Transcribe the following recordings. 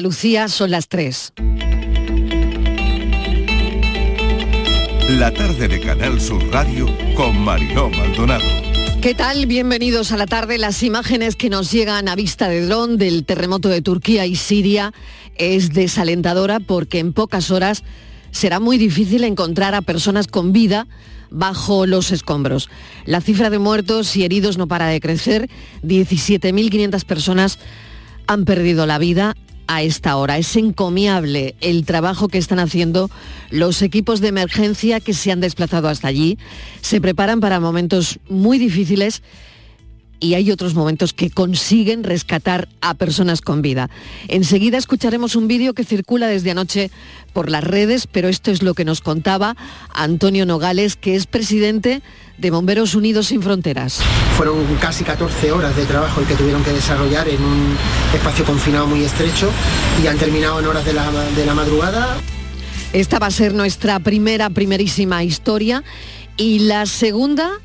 Lucía, son las 3. La tarde de Canal Sur Radio con Mariló Maldonado. ¿Qué tal? Bienvenidos a la tarde. Las imágenes que nos llegan a vista de dron del terremoto de Turquía y Siria es desalentadora porque en pocas horas será muy difícil encontrar a personas con vida bajo los escombros. La cifra de muertos y heridos no para de crecer. 17.500 personas han perdido la vida a esta hora. Es encomiable el trabajo que están haciendo los equipos de emergencia que se han desplazado hasta allí. Se preparan para momentos muy difíciles y hay otros momentos que consiguen rescatar a personas con vida. Enseguida escucharemos un vídeo que circula desde anoche por las redes, pero esto es lo que nos contaba Antonio Nogales, que es presidente de Bomberos Unidos Sin Fronteras. Fueron casi 14 horas de trabajo el que tuvieron que desarrollar en un espacio confinado muy estrecho y han terminado en horas de la, de la madrugada. Esta va a ser nuestra primera, primerísima historia y la segunda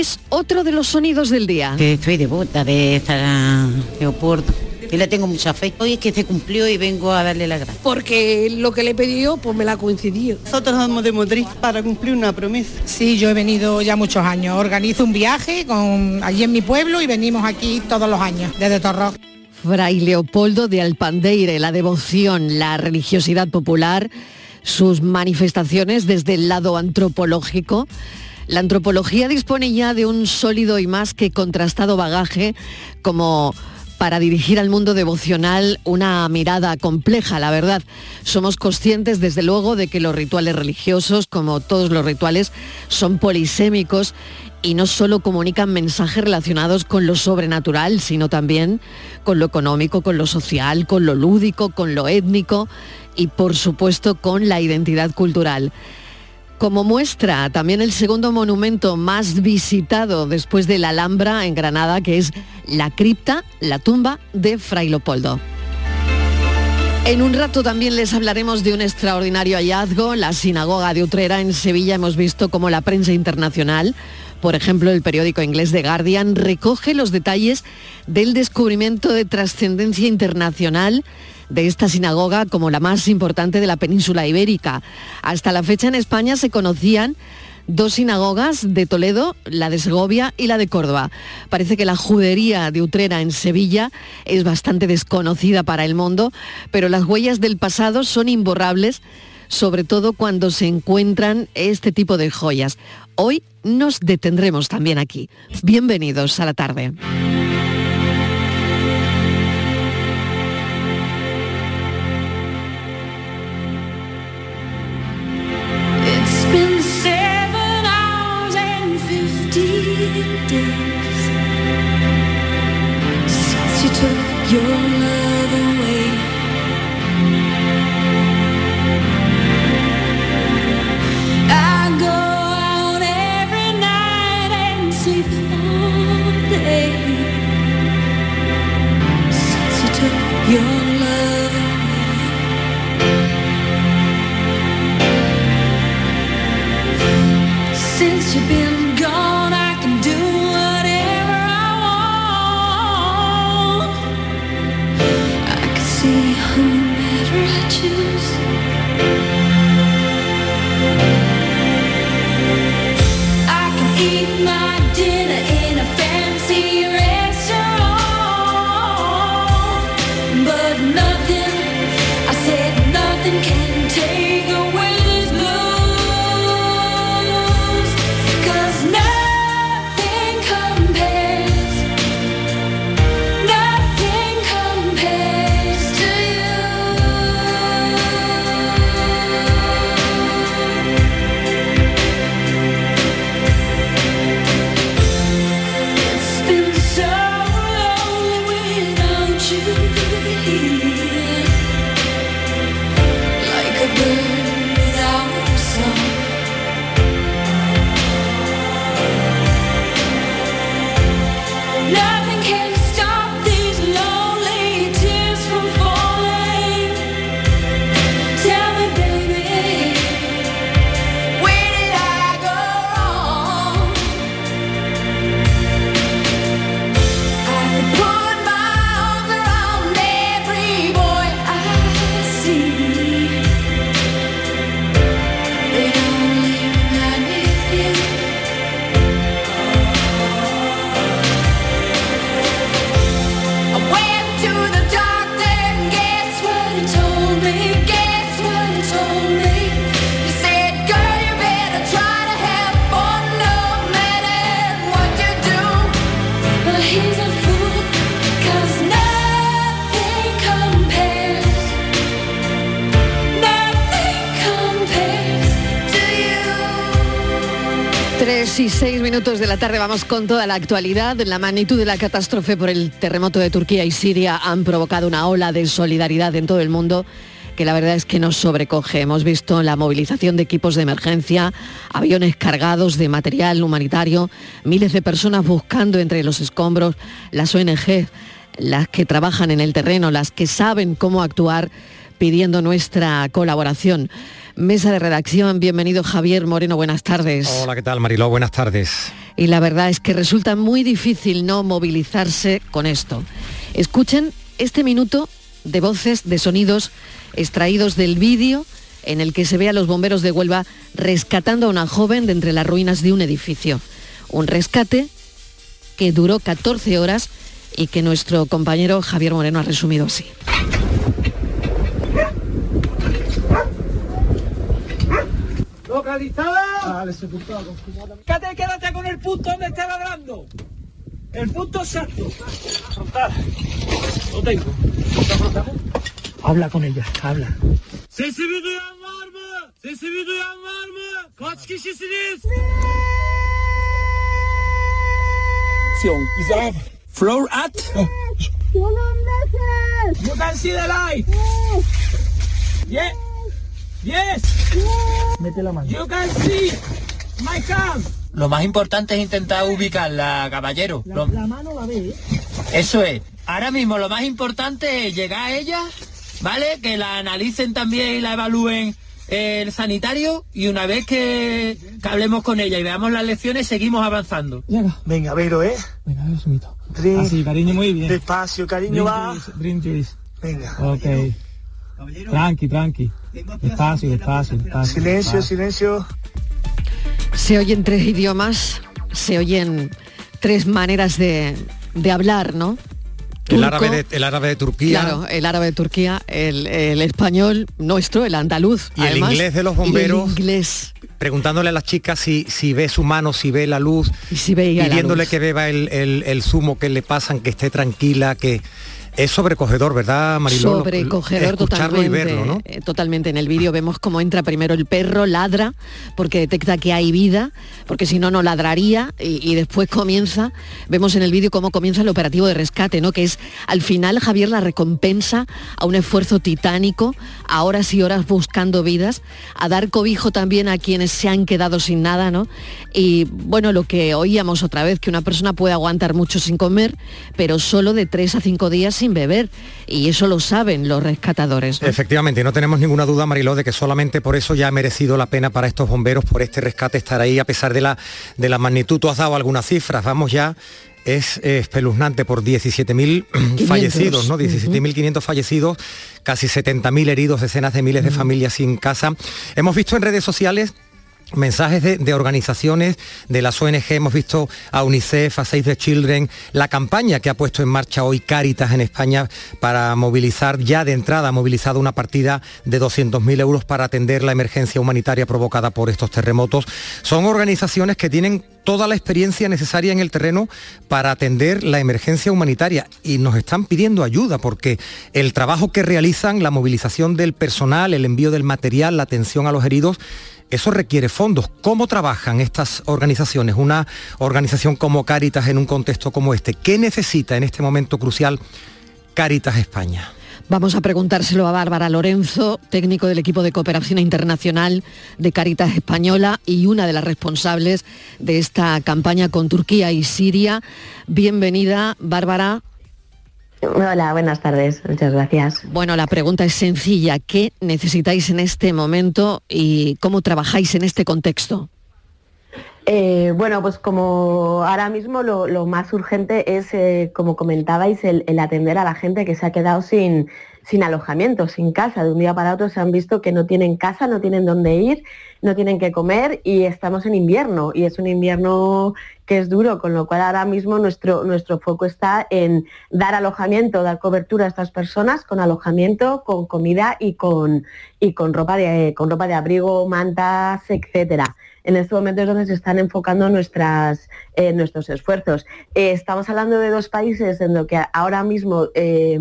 es otro de los sonidos del día. Que estoy devota de esta Leopoldo. Y le tengo mucha fe. Hoy es que se cumplió y vengo a darle la gracia. Porque lo que le he pedido, pues me la ha coincidido. Nosotros vamos de Madrid para cumplir una promesa. Sí, yo he venido ya muchos años. Organizo un viaje con, allí en mi pueblo y venimos aquí todos los años, desde Torró. Fray Leopoldo de Alpandeire, la devoción, la religiosidad popular, sus manifestaciones desde el lado antropológico la antropología dispone ya de un sólido y más que contrastado bagaje como para dirigir al mundo devocional una mirada compleja, la verdad. Somos conscientes, desde luego, de que los rituales religiosos, como todos los rituales, son polisémicos y no solo comunican mensajes relacionados con lo sobrenatural, sino también con lo económico, con lo social, con lo lúdico, con lo étnico y, por supuesto, con la identidad cultural. Como muestra también el segundo monumento más visitado después de la Alhambra en Granada, que es la cripta, la tumba de Fray Leopoldo. En un rato también les hablaremos de un extraordinario hallazgo, la sinagoga de Utrera en Sevilla. Hemos visto cómo la prensa internacional, por ejemplo el periódico inglés The Guardian, recoge los detalles del descubrimiento de trascendencia internacional de esta sinagoga como la más importante de la península ibérica. Hasta la fecha en España se conocían dos sinagogas de Toledo, la de Segovia y la de Córdoba. Parece que la judería de Utrera en Sevilla es bastante desconocida para el mundo, pero las huellas del pasado son imborrables, sobre todo cuando se encuentran este tipo de joyas. Hoy nos detendremos también aquí. Bienvenidos a la tarde. Who never had you. Y 6 minutos de la tarde vamos con toda la actualidad. La magnitud de la catástrofe por el terremoto de Turquía y Siria han provocado una ola de solidaridad en todo el mundo que la verdad es que nos sobrecoge. Hemos visto la movilización de equipos de emergencia, aviones cargados de material humanitario, miles de personas buscando entre los escombros, las ONG, las que trabajan en el terreno, las que saben cómo actuar, pidiendo nuestra colaboración. Mesa de redacción, bienvenido Javier Moreno, buenas tardes. Hola, ¿qué tal Mariló? Buenas tardes. Y la verdad es que resulta muy difícil no movilizarse con esto. Escuchen este minuto de voces, de sonidos extraídos del vídeo en el que se ve a los bomberos de Huelva rescatando a una joven de entre las ruinas de un edificio. Un rescate que duró 14 horas y que nuestro compañero Javier Moreno ha resumido así. ¿Localizada? Quédate, quédate con el punto donde está ladrando. El punto exacto. Frontal. Lo tengo. Habla con ella, habla. Sesimi duyan var mı? Sesimi duyan var mı? Kaç kişisiniz? Is. Floor at? You can see the light. Yeah. Yes. Mete la mano. You can see my hand. Lo más importante es intentar ubicarla, caballero. La, Lo- la mano la ve. ¿eh? Eso es. Ahora mismo lo más importante es llegar a ella, ¿vale? Que la analicen también y la evalúen el sanitario y una vez que, que hablemos con ella y veamos las lecciones seguimos avanzando. Venga, Vero, ¿eh? Venga, Vero, sumito. Así, cariño, muy bien. Despacio, cariño, va. Venga. Ok. Tranqui, tranqui. Despacio, despacio, despacio. Silencio, silencio. Se oyen tres idiomas, se oyen tres maneras de, de hablar, ¿no? El árabe, de, el árabe de Turquía Claro, el árabe de Turquía, el, el español nuestro, el andaluz. y el inglés de los y el bomberos inglés. preguntándole a las chicas si, si ve su mano, si ve la luz, Y si veía la pidiéndole luz. que beba el, el- el zumo que le pasan, que esté tranquila, que es sobrecogedor, ¿verdad, Mariló? Sobrecogedor escucharlo totalmente. y verlo, ¿no? eh, Totalmente. En el vídeo vemos cómo entra primero el perro, ladra, porque detecta que hay vida, porque si no, no ladraría, y, y después comienza, vemos en el vídeo cómo comienza el operativo de rescate, ¿no? Que es al final, Javier, la recompensa a un esfuerzo titánico, a horas y horas buscando vidas, a dar cobijo también a quienes se han quedado sin nada, ¿no? Y bueno, lo que oíamos otra vez, que una persona puede aguantar mucho sin comer, pero solo de tres a cinco días sin beber. Y eso lo saben los rescatadores. ¿no? Efectivamente, y no tenemos ninguna duda, Mariló, de que solamente por eso ya ha merecido la pena para estos bomberos, por este rescate, estar ahí, a pesar de la, de la magnitud. Tú has dado algunas cifras, vamos ya, es espeluznante por 17.000 fallecidos, ¿no? 17.500 fallecidos, casi 70.000 heridos, decenas de miles de familias sin casa. Hemos visto en redes sociales mensajes de, organizaciones de las ONG, hemos visto a UNICEF, a Save the Children, la campaña que ha puesto en marcha hoy Cáritas en España para movilizar, ya de entrada ha movilizado una partida de 200.000 euros para atender la emergencia humanitaria provocada por estos terremotos. Son organizaciones que tienen toda la experiencia necesaria en el terreno para atender la emergencia humanitaria y nos están pidiendo ayuda porque el trabajo que realizan, la movilización del personal, el envío del material, la atención a los heridos, eso requiere fondos. ¿Cómo trabajan estas organizaciones? Una organización como Cáritas en un contexto como este. ¿Qué necesita en este momento crucial Cáritas España? Vamos a preguntárselo a Bárbara Lorenzo, técnico del equipo de cooperación internacional de Caritas Española y una de las responsables de esta campaña con Turquía y Siria. Bienvenida, Bárbara. Hola, buenas tardes. Muchas gracias. Bueno, la pregunta es sencilla. ¿Qué necesitáis en este momento y cómo trabajáis en este contexto? Eh, bueno, pues como ahora mismo lo, lo más urgente es, eh, como comentabais, el, el atender a la gente que se ha quedado sin, sin alojamiento, sin casa. De un día para otro se han visto que no tienen casa, no tienen dónde ir, no tienen qué comer y estamos en invierno y es un invierno que es duro, con lo cual ahora mismo nuestro, nuestro foco está en dar alojamiento, dar cobertura a estas personas con alojamiento, con comida y con, y con, ropa, de, con ropa de abrigo, mantas, etcétera. En este momento es donde se están enfocando nuestras, eh, nuestros esfuerzos. Eh, estamos hablando de dos países en los que ahora mismo eh,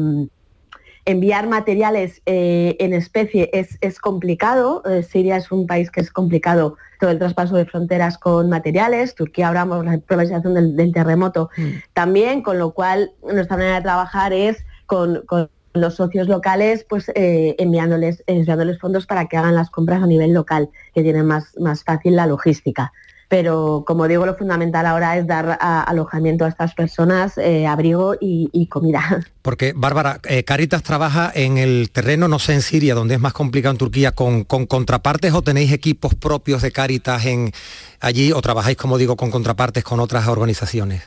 enviar materiales eh, en especie es, es complicado. Siria es un país que es complicado todo el traspaso de fronteras con materiales. Turquía ahora la problematización del, del terremoto también, con lo cual nuestra manera de trabajar es con, con los socios locales, pues eh, enviándoles, enviándoles fondos para que hagan las compras a nivel local, que tienen más, más fácil la logística pero como digo, lo fundamental ahora es dar alojamiento a estas personas, eh, abrigo y, y comida. Porque, Bárbara, eh, Caritas trabaja en el terreno, no sé, en Siria, donde es más complicado en Turquía, con, con contrapartes o tenéis equipos propios de Caritas en allí o trabajáis, como digo, con contrapartes con otras organizaciones.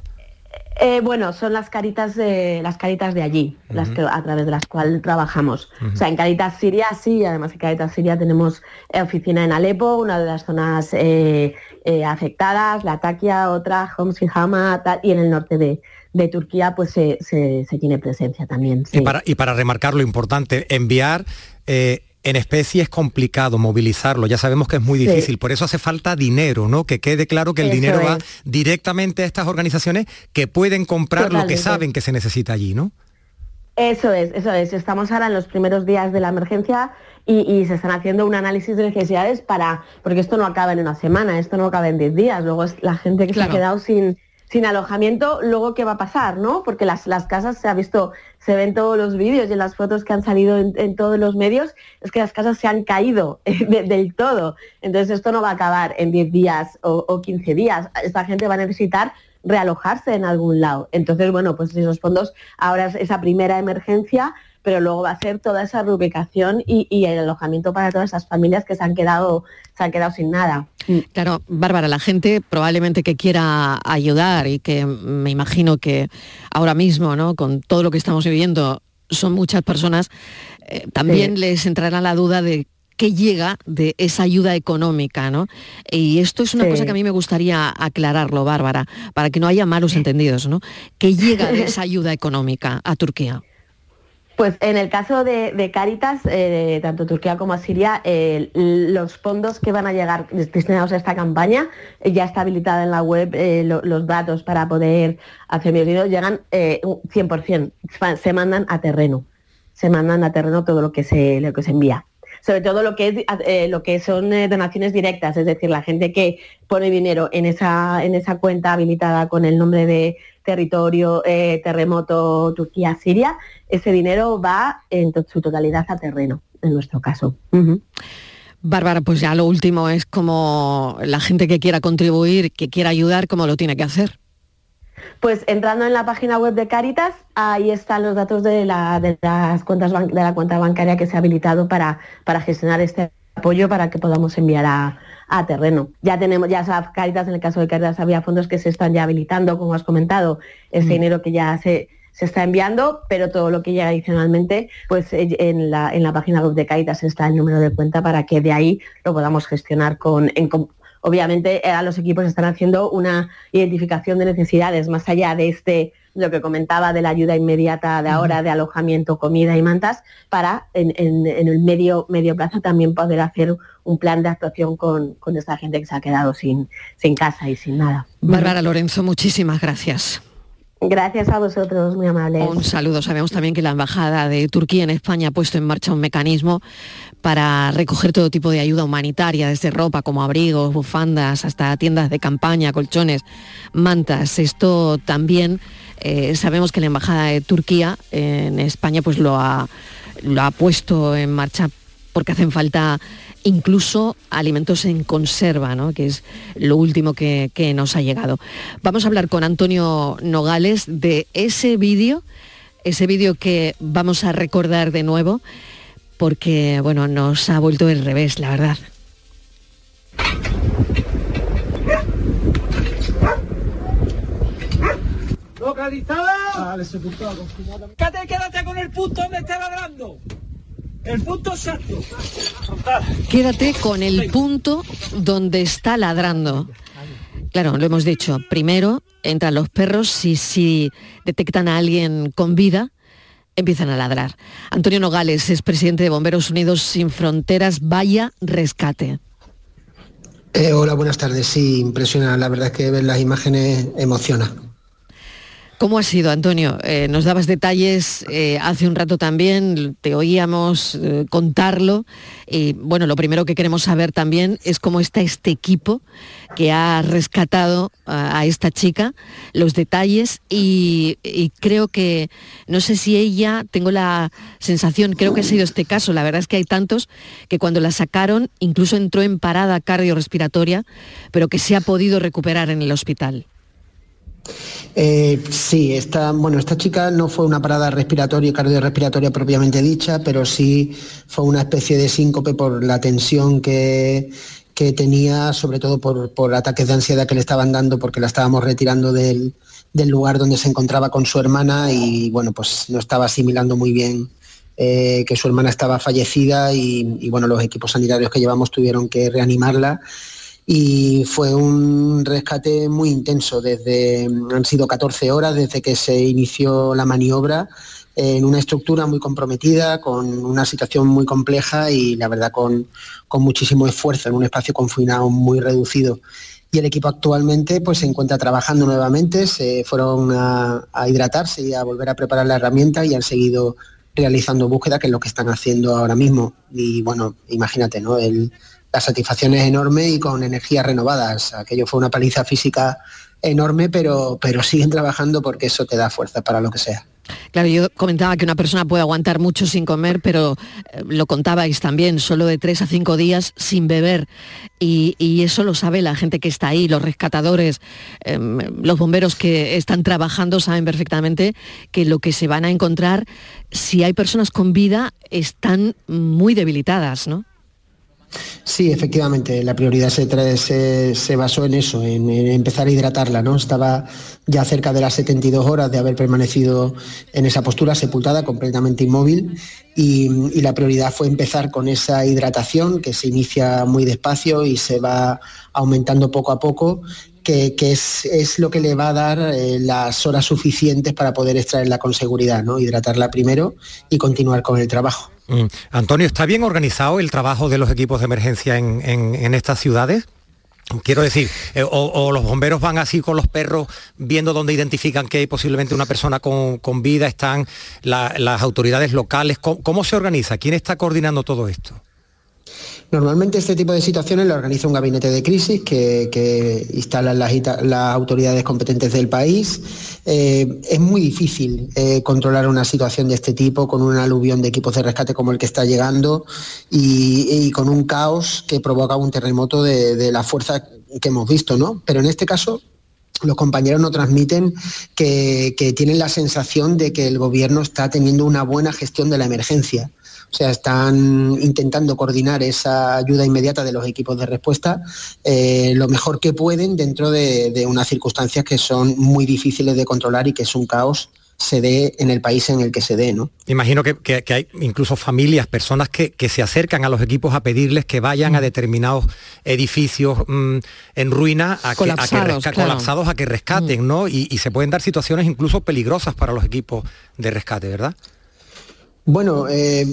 Eh, bueno, son las caritas de las caritas de allí, las que a través de las cuales trabajamos. O sea, en Caritas Siria sí, además en Caritas Siria tenemos eh, oficina en Alepo, una de las zonas eh, eh, afectadas, Latakia, otra, Homs y Hama, tal, y en el norte de, de Turquía pues se, se- se tiene presencia también. sí. Y, para, y para remarcar lo importante, enviar eh, en especie es complicado, movilizarlo, ya sabemos que es muy Sí. difícil, por eso hace falta dinero, ¿no? Que quede claro que el Eso dinero va directamente a estas organizaciones que pueden comprar lo que saben que se necesita allí, ¿no? Eso es, eso es. Estamos ahora en los primeros días de la emergencia y, y se están haciendo un análisis de necesidades para, porque esto no acaba en una semana, esto no acaba en 10 días. Luego es la gente que Claro. se ha quedado sin, sin alojamiento, luego qué va a pasar, ¿no? Porque las, las casas se ha visto, se ven todos los vídeos y las fotos que han salido en, todos los medios, es que las casas se han caído eh, de- del todo. Entonces esto no va a acabar en 10 días o, o 15 días. Esta gente va a necesitar realojarse en algún lado. Entonces, bueno, pues esos fondos ahora es esa primera emergencia, pero luego va a ser toda esa reubicación y, y el alojamiento para todas esas familias que se han quedado, se han quedado sin nada. Claro, Bárbara, la gente probablemente que quiera ayudar y que me imagino que ahora mismo, ¿no? Con todo lo que estamos viviendo, son muchas personas, eh, también Sí. les entrará la duda de qué llega de esa ayuda económica, ¿no? Y esto es una Sí. cosa que a mí me gustaría aclararlo, Bárbara, para que no haya malos entendidos, ¿no? ¿Qué llega de esa ayuda económica a Turquía? Pues en el caso de, Cáritas, eh, tanto Turquía como Siria, eh, los fondos que van a llegar destinados a esta campaña, eh, ya está habilitada en la web eh, lo- los datos para poder hacer mi video, llegan eh, un 100%, fa- se mandan a terreno, se mandan a terreno todo lo que se, lo que se envía. Sobre todo lo que, es, lo que son donaciones directas, es decir, la gente que pone dinero en esa, en esa cuenta habilitada con el nombre de territorio, eh, terremoto, Turquía, Siria, ese dinero va en su totalidad a terreno, en nuestro caso. Ujú. Bárbara, pues ya lo último es como la gente que quiera contribuir, que quiera ayudar, cómo lo tiene que hacer. Pues entrando en la página web de Caritas, ahí están los datos de, la, de las cuentas de la cuenta bancaria que se ha habilitado para, para gestionar este apoyo para que podamos enviar a, a terreno. Ya tenemos, ya Caritas, en el caso de Caritas había fondos que se están ya habilitando, como has comentado, ese dinero que ya se, se está enviando, pero todo lo que llega adicionalmente, pues eh, en la, en la página web de Caritas está el número de cuenta para que de ahí lo podamos gestionar con, en Obviamente eh, los equipos están haciendo una identificación de necesidades más allá de este, lo que comentaba de la ayuda inmediata de ahora, de alojamiento, comida y mantas, para en, en- en el medio, medio plazo también poder hacer un plan de actuación con, con esta gente que se ha quedado sin, sin casa y sin nada. Bárbara Lorenzo, muchísimas gracias. Gracias a vosotros, muy amables. Un saludo. Sabemos también que la Embajada de Turquía en España ha puesto en marcha un mecanismo para recoger todo tipo de ayuda humanitaria, desde ropa como abrigos, bufandas, hasta tiendas de campaña, colchones, mantas. Esto también eh, sabemos que la Embajada de Turquía en España pues lo ha, lo ha puesto en marcha porque hacen falta incluso alimentos en conserva, ¿no? que es lo último que, que nos ha llegado. Vamos a hablar con Antonio Nogales de ese vídeo, ese vídeo que vamos a recordar de nuevo, porque bueno, nos ha vuelto el revés, la verdad. Localizada. Vale. Quédate, quédate con el punto donde esté ladrando. El punto exacto. Quédate con el punto donde está ladrando. Claro, lo hemos dicho. Primero entran los perros y si detectan a alguien con vida, empiezan a ladrar. Antonio Nogales es presidente de Bomberos Unidos Sin Fronteras. Vaya rescate. Eh, hola, buenas tardes. Sí, impresiona. La verdad es que ver las imágenes emociona. ¿Cómo ha sido, Antonio? Eh, nos dabas detalles eh, hace un rato también, te oíamos eh, contarlo. Y bueno, lo primero que queremos saber también es cómo está este equipo que ha rescatado a, esta chica, los detalles y, y, creo que, no sé si ella, tengo la sensación, creo que ha sido este caso, la verdad es que hay tantos que cuando la sacaron incluso entró en parada cardiorrespiratoria, pero que se ha podido recuperar en el hospital. Eh, sí, esta, bueno, esta chica no fue una parada respiratoria, cardiorrespiratoria propiamente dicha, pero sí fue una especie de síncope por la tensión que, tenía, sobre todo por, ataques de ansiedad que le estaban dando porque la estábamos retirando del, lugar donde se encontraba con su hermana y bueno, pues no estaba asimilando muy bien eh, que su hermana estaba fallecida y, y, bueno, los equipos sanitarios que llevamos tuvieron que reanimarla y fue un rescate muy intenso. Desde, han sido 14 horas desde que se inició la maniobra en una estructura muy comprometida, con una situación muy compleja y la verdad con, muchísimo esfuerzo en un espacio confinado muy reducido. Y el equipo actualmente pues, se encuentra trabajando nuevamente, se fueron a, a hidratarse y a volver a preparar la herramienta y han seguido realizando búsqueda, que es lo que están haciendo ahora mismo. Y bueno, imagínate, ¿no? El, la satisfacción es enorme y con energías renovadas. Aquello fue una paliza física enorme, pero, pero siguen trabajando porque eso te da fuerza para lo que sea. Claro, yo comentaba que una persona puede aguantar mucho sin comer, pero eh, lo contabais también, solo de tres a cinco días sin beber. Y, eso lo sabe la gente que está ahí, los rescatadores, em, los bomberos que están trabajando saben perfectamente que lo que se van a encontrar, si hay personas con vida, están muy debilitadas, ¿no? Sí, efectivamente, la prioridad se, se, basó en eso, en, empezar a hidratarla, ¿no? Estaba ya cerca de las 72 horas de haber permanecido en esa postura sepultada, completamente inmóvil, y, la prioridad fue empezar con esa hidratación que se inicia muy despacio y se va aumentando poco a poco que, es, lo que le va a dar eh, las horas suficientes para poder extraerla con seguridad, ¿no? Hidratarla primero y continuar con el trabajo. Mm. Antonio, ¿está bien organizado el trabajo de los equipos de emergencia en, estas ciudades? Quiero decir, eh, o, los bomberos van así con los perros viendo dónde identifican que hay posiblemente una persona con, vida, están las autoridades locales. ¿Cómo, se organiza? ¿Quién está coordinando todo esto? Normalmente este tipo de situaciones lo organiza un gabinete de crisis que, instalan las, autoridades competentes del país. Eh, es muy difícil eh, controlar una situación de este tipo con un aluvión de equipos de rescate como el que está llegando y, con un caos que provoca un terremoto de, la fuerza que hemos visto, ¿no? Pero en este caso los compañeros nos transmiten que, tienen la sensación de que el gobierno está teniendo una buena gestión de la emergencia. O sea, están intentando coordinar esa ayuda inmediata de los equipos de respuesta eh, lo mejor que pueden dentro de, unas circunstancias que son muy difíciles de controlar y que es un caos se dé en el país en el que se dé, ¿no? Imagino que, hay incluso familias, personas que, se acercan a los equipos a pedirles que vayan a mm. determinados edificios mm, en ruina a colapsados, que, colapsados a que rescaten, mm. ¿no? y, se pueden dar situaciones incluso peligrosas para los equipos de rescate, ¿verdad? Bueno, eh,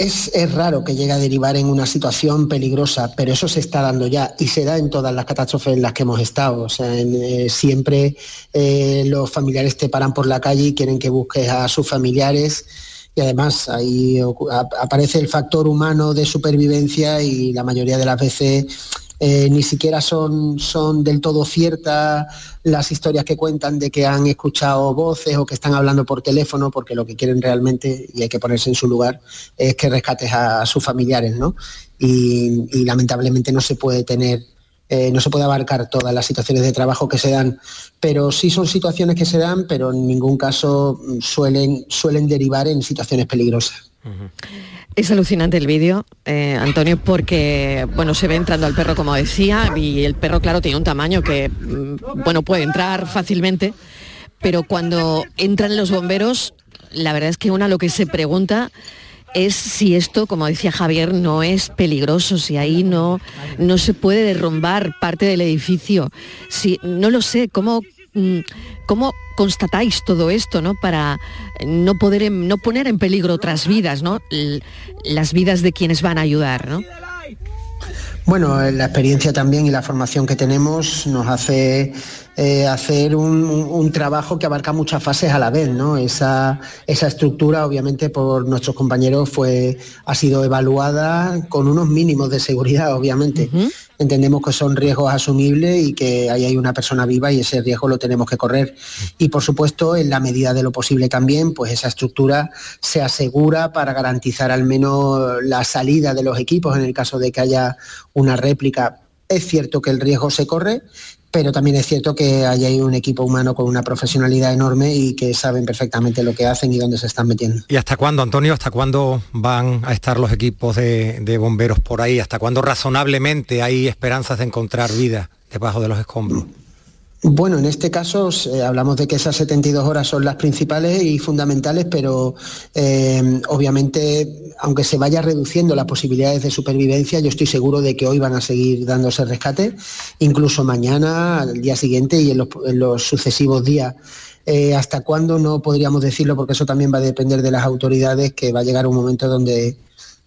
es, raro que llegue a derivar en una situación peligrosa, pero eso se está dando ya y se da en todas las catástrofes en las que hemos estado. O sea, eh, siempre eh, los familiares te paran por la calle y quieren que busques a sus familiares y además ahí aparece el factor humano de supervivencia y la mayoría de las veces eh, ni siquiera son, son del todo ciertas las historias que cuentan de que han escuchado voces o que están hablando por teléfono, porque lo que quieren realmente, y hay que ponerse en su lugar, es que rescates a, sus familiares, ¿no? Y, lamentablemente no se puede tener eh, no se puede abarcar todas las situaciones de trabajo que se dan, pero sí son situaciones que se dan, pero en ningún caso suelen, suelen derivar en situaciones peligrosas. Es alucinante el vídeo, eh, Antonio, porque bueno, se ve entrando al perro, como decía, y el perro, claro, tiene un tamaño que mm, bueno, puede entrar fácilmente, pero cuando entran los bomberos, la verdad es que una lo que se pregunta es si esto, como decía Javier, no es peligroso, si ahí no, no se puede derrumbar parte del edificio. Si, no lo sé, ¿cómo, mm, cómo constatáis todo esto, ¿no? Para no poder no poner en peligro otras vidas, ¿no? las vidas de quienes van a ayudar, ¿no? Bueno, la experiencia también y la formación que tenemos nos hace eh, hacer un, trabajo que abarca muchas fases a la vez, ¿no? Esa, esa estructura, obviamente, por nuestros compañeros fue, ha sido evaluada con unos mínimos de seguridad, obviamente. Entendemos que son riesgos asumibles y que ahí hay una persona viva y ese riesgo lo tenemos que correr. Y por supuesto, en la medida de lo posible también, pues esa estructura se asegura para garantizar al menos la salida de los equipos en el caso de que haya una réplica es cierto que el riesgo se corre, pero también es cierto que hay ahí un equipo humano con una profesionalidad enorme y que saben perfectamente lo que hacen y dónde se están metiendo. ¿Y hasta cuándo, Antonio, hasta cuándo van a estar los equipos de, bomberos por ahí? ¿Hasta cuándo razonablemente hay esperanzas de encontrar vida debajo de los escombros? Bueno, en este caso eh, hablamos de que esas 72 horas son las principales y fundamentales, pero eh, obviamente, aunque se vaya reduciendo las posibilidades de supervivencia, yo estoy seguro de que hoy van a seguir dándose rescate, incluso mañana, al día siguiente y en los, sucesivos días. Eh, ¿Hasta cuándo? No podríamos decirlo porque eso también va a depender de las autoridades, que va a llegar un momento donde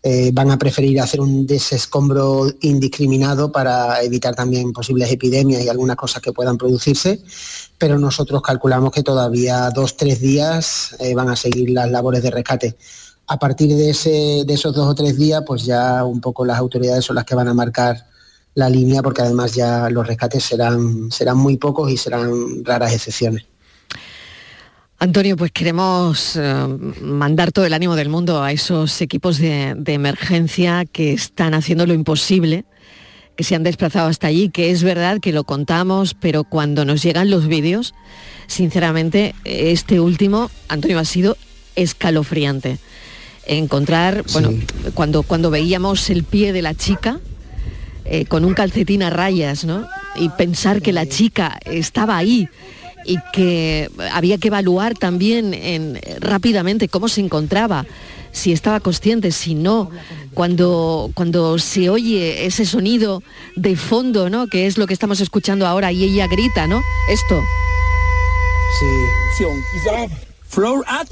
eh, van a preferir hacer un desescombro indiscriminado para evitar también posibles epidemias y algunas cosas que puedan producirse, pero nosotros calculamos que todavía dos, tres días eh, van a seguir las labores de rescate. A partir de, de esos dos o tres días, pues ya un poco las autoridades son las que van a marcar la línea, porque además ya los rescates serán, serán muy pocos y serán raras excepciones. Antonio, pues queremos eh, mandar todo el ánimo del mundo a esos equipos de, emergencia que están haciendo lo imposible, que se han desplazado hasta allí, que es verdad que lo contamos, pero cuando nos llegan los vídeos, sinceramente, este último, Antonio, ha sido escalofriante. Encontrar, bueno, cuando, cuando veíamos el pie de la chica, eh, con un calcetín a rayas, ¿no? Y pensar que la chica estaba ahí y que había que evaluar también en, rápidamente cómo se encontraba, si estaba consciente, si no, cuando, cuando se oye ese sonido de fondo, ¿no? Que es lo que estamos escuchando ahora y ella grita, ¿no? Esto. Sí. Floor at.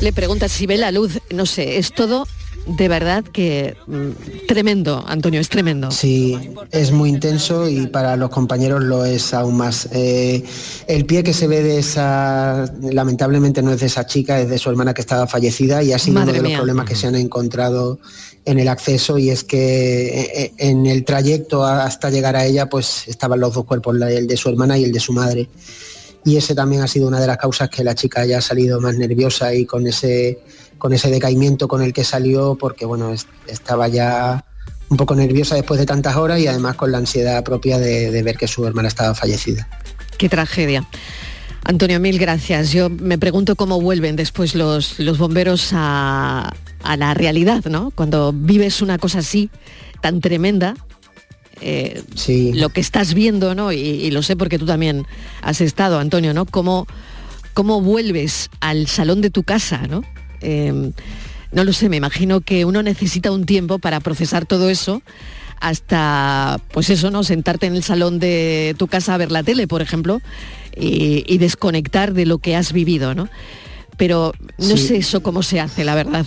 Le pregunta si ve la luz, no sé, es todo de verdad que mm, tremendo, Antonio, es tremendo. Sí, es muy intenso y para los compañeros lo es aún más. Eh, el pie que se ve de esa, lamentablemente no es de esa chica, es de su hermana que estaba fallecida y ha sido uno de los problemas que se han encontrado en el acceso y es que eh, eh, en el trayecto hasta llegar a ella pues estaban los dos cuerpos, el de su hermana y el de su madre. Y ese también ha sido una de las causas que la chica haya salido más nerviosa y con ese con ese decaimiento con el que salió, porque bueno, estaba ya un poco nerviosa después de tantas horas y además con la ansiedad propia de, ver que su hermana estaba fallecida. Qué tragedia. Antonio, mil gracias. Yo me pregunto cómo vuelven después los, los bomberos a, la realidad, ¿no? Cuando vives una cosa así, tan tremenda, eh, lo que estás viendo, ¿no? Y, lo sé porque tú también has estado, Antonio, ¿no? Cómo, cómo vuelves al salón de tu casa, ¿no? Em, no lo sé, me imagino que uno necesita un tiempo para procesar todo eso hasta, pues eso, ¿no? Sentarte en el salón de tu casa a ver la tele, por ejemplo, y, desconectar de lo que has vivido, ¿no? Pero no sé eso cómo se hace, la verdad.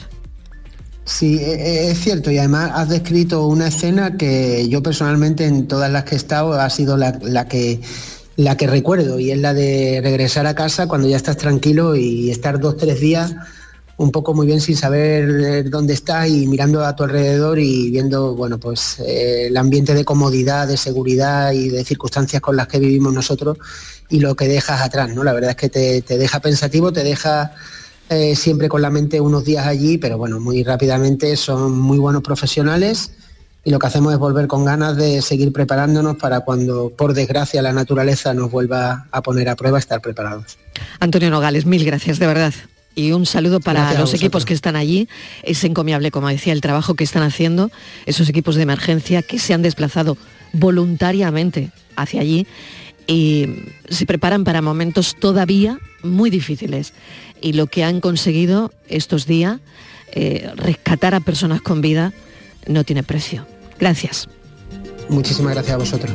Sí, e, e, es cierto, y además has descrito una escena que yo personalmente en todas las que he estado ha sido la, la que la que recuerdo, y es la de regresar a casa cuando ya estás tranquilo y estar dos, tres días un poco muy bien sin saber eh, dónde está y mirando a tu alrededor y viendo, bueno, pues eh, el ambiente de comodidad, de seguridad y de circunstancias con las que vivimos nosotros y lo que dejas atrás, ¿no? La verdad es que te, deja pensativo, te deja eh, siempre con la mente unos días allí, pero bueno, muy rápidamente son muy buenos profesionales y lo que hacemos es volver con ganas de seguir preparándonos para cuando, por desgracia, la naturaleza nos vuelva a poner a prueba, estar preparados. Antonio Nogales, mil gracias, de verdad y un saludo para los equipos que están allí. Es encomiable, como decía, el trabajo que están haciendo esos equipos de emergencia que se han desplazado voluntariamente hacia allí y se preparan para momentos todavía muy difíciles. Y lo que han conseguido estos días, eh, rescatar a personas con vida, no tiene precio. Gracias. Muchísimas gracias a vosotros.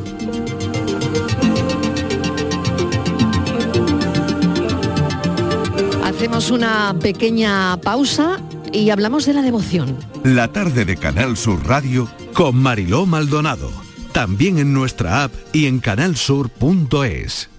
Hacemos una pequeña pausa y hablamos de la devoción. La tarde de Canal Sur Radio con Mariló Maldonado. También en nuestra app y en canalsur.es.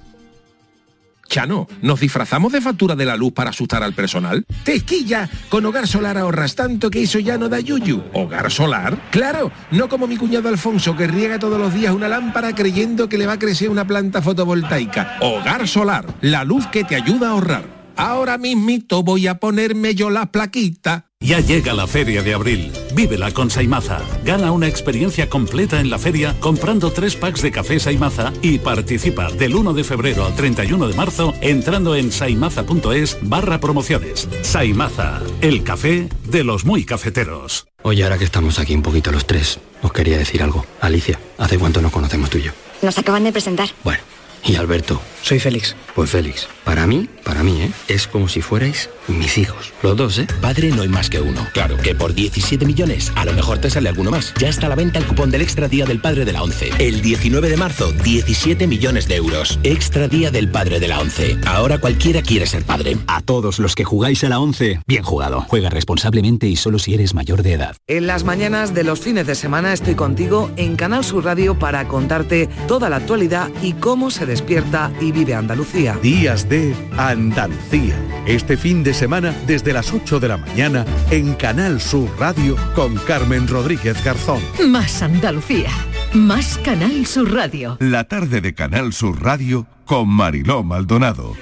Chano, ¿nos disfrazamos de factura de la luz para asustar al personal? ¡Tequilla! Con Hogar Solar ahorras tanto que eso ya no da yuyu. ¿Hogar Solar? ¡Claro! No como mi cuñado Alfonso que riega todos los días una lámpara creyendo que le va a crecer una planta fotovoltaica. Hogar Solar, la luz que te ayuda a ahorrar. Ahora mismito voy a ponerme yo la plaquita. Ya llega la Feria de Abril. Vívela con Saimaza. Gana una experiencia completa en la feria comprando tres packs de café Saimaza y participa del 1 de febrero al 31 de marzo entrando en saimaza.es barra promociones. Saimaza, el café de los muy cafeteros. Oye, ahora que estamos aquí un poquito los tres, os quería decir algo. Alicia, ¿hace cuánto nos conocemos tú y yo? Nos acaban de presentar. Bueno, y Alberto. Soy Félix. Pues Félix, para mí, para mí, ¿eh? Es como si fuerais mis hijos. Los dos, ¿eh? Padre no hay más que uno. Claro que por 17 millones a lo mejor te sale alguno más. Ya está a la venta el cupón del Extra Día del Padre de la ONCE. El 19 de marzo, 17 millones de euros. Extra Día del Padre de la ONCE. Ahora cualquiera quiere ser padre. A todos los que jugáis a la ONCE, bien jugado. Juega responsablemente y solo si eres mayor de edad. En las mañanas de los fines de semana estoy contigo en Canal Sur Radio para contarte toda la actualidad y cómo se despierta y vive Andalucía. Días de Andalucía. Este fin de semana desde las 8 de la mañana en Canal Sur Radio con Carmen Rodríguez Garzón. Más Andalucía. Más Canal Sur Radio. La tarde de Canal Sur Radio con Mariló Maldonado.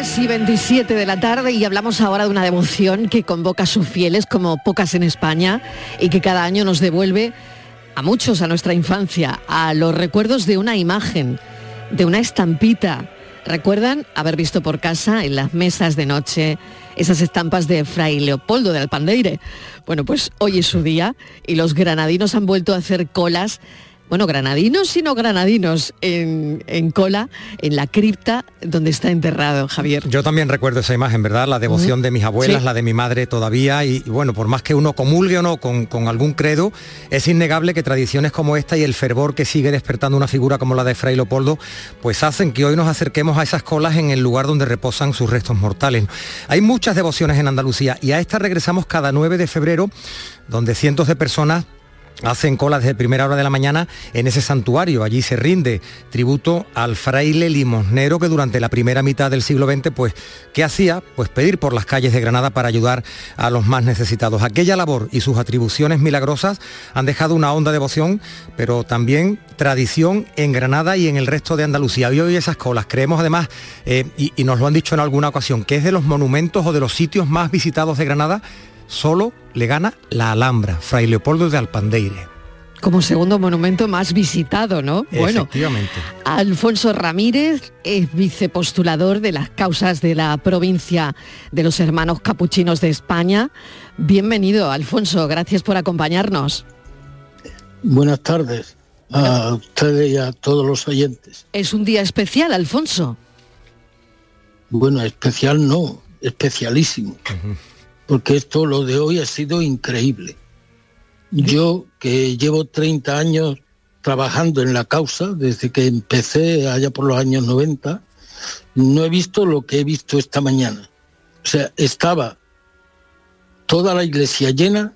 Y 27 de la tarde y hablamos ahora de una devoción que convoca a sus fieles como pocas en España y que cada año nos devuelve a muchos a nuestra infancia, a los recuerdos de una imagen, de una estampita. ¿Recuerdan haber visto por casa en las mesas de noche esas estampas de Fray Leopoldo de Alpandeire? Bueno, pues hoy es su día y los granadinos han vuelto a hacer colas bueno, granadinos y no granadinos en, en, cola, en la cripta donde está enterrado Javier. Yo también recuerdo esa imagen, ¿verdad? La devoción de mis abuelas, ¿Sí? la de mi madre todavía, y, y, bueno, por más que uno comulgue o no con, con, algún credo, es innegable que tradiciones como esta y el fervor que sigue despertando una figura como la de Fray Leopoldo, pues hacen que hoy nos acerquemos a esas colas en el lugar donde reposan sus restos mortales. Hay muchas devociones en Andalucía y a esta regresamos cada 9 de febrero, donde cientos de personas hacen cola desde primera hora de la mañana en ese santuario. Allí se rinde tributo al fraile limosnero que durante la primera mitad del siglo XX, pues, ¿qué hacía? Pues pedir por las calles de Granada para ayudar a los más necesitados. Aquella labor y sus atribuciones milagrosas han dejado una honda devoción, pero también tradición en Granada y en el resto de Andalucía. Y hoy esas colas creemos además, eh, y, y nos lo han dicho en alguna ocasión, que es de los monumentos o de los sitios más visitados de Granada solo le gana la Alhambra, Fray Leopoldo de Alpandeire. Como segundo monumento más visitado, ¿no? Bueno, Alfonso Ramírez es vicepostulador de las causas de la provincia de los hermanos capuchinos de España. Bienvenido, Alfonso, gracias por acompañarnos. Buenas tardes a ustedes y a todos los oyentes. Es un día especial, Alfonso. Bueno, especial no, especialísimo. Uh -huh porque esto, lo de hoy ha sido increíble. Yo, que llevo 30 años trabajando en la causa, desde que empecé allá por los años 90, no he visto lo que he visto esta mañana. O sea, estaba toda la iglesia llena,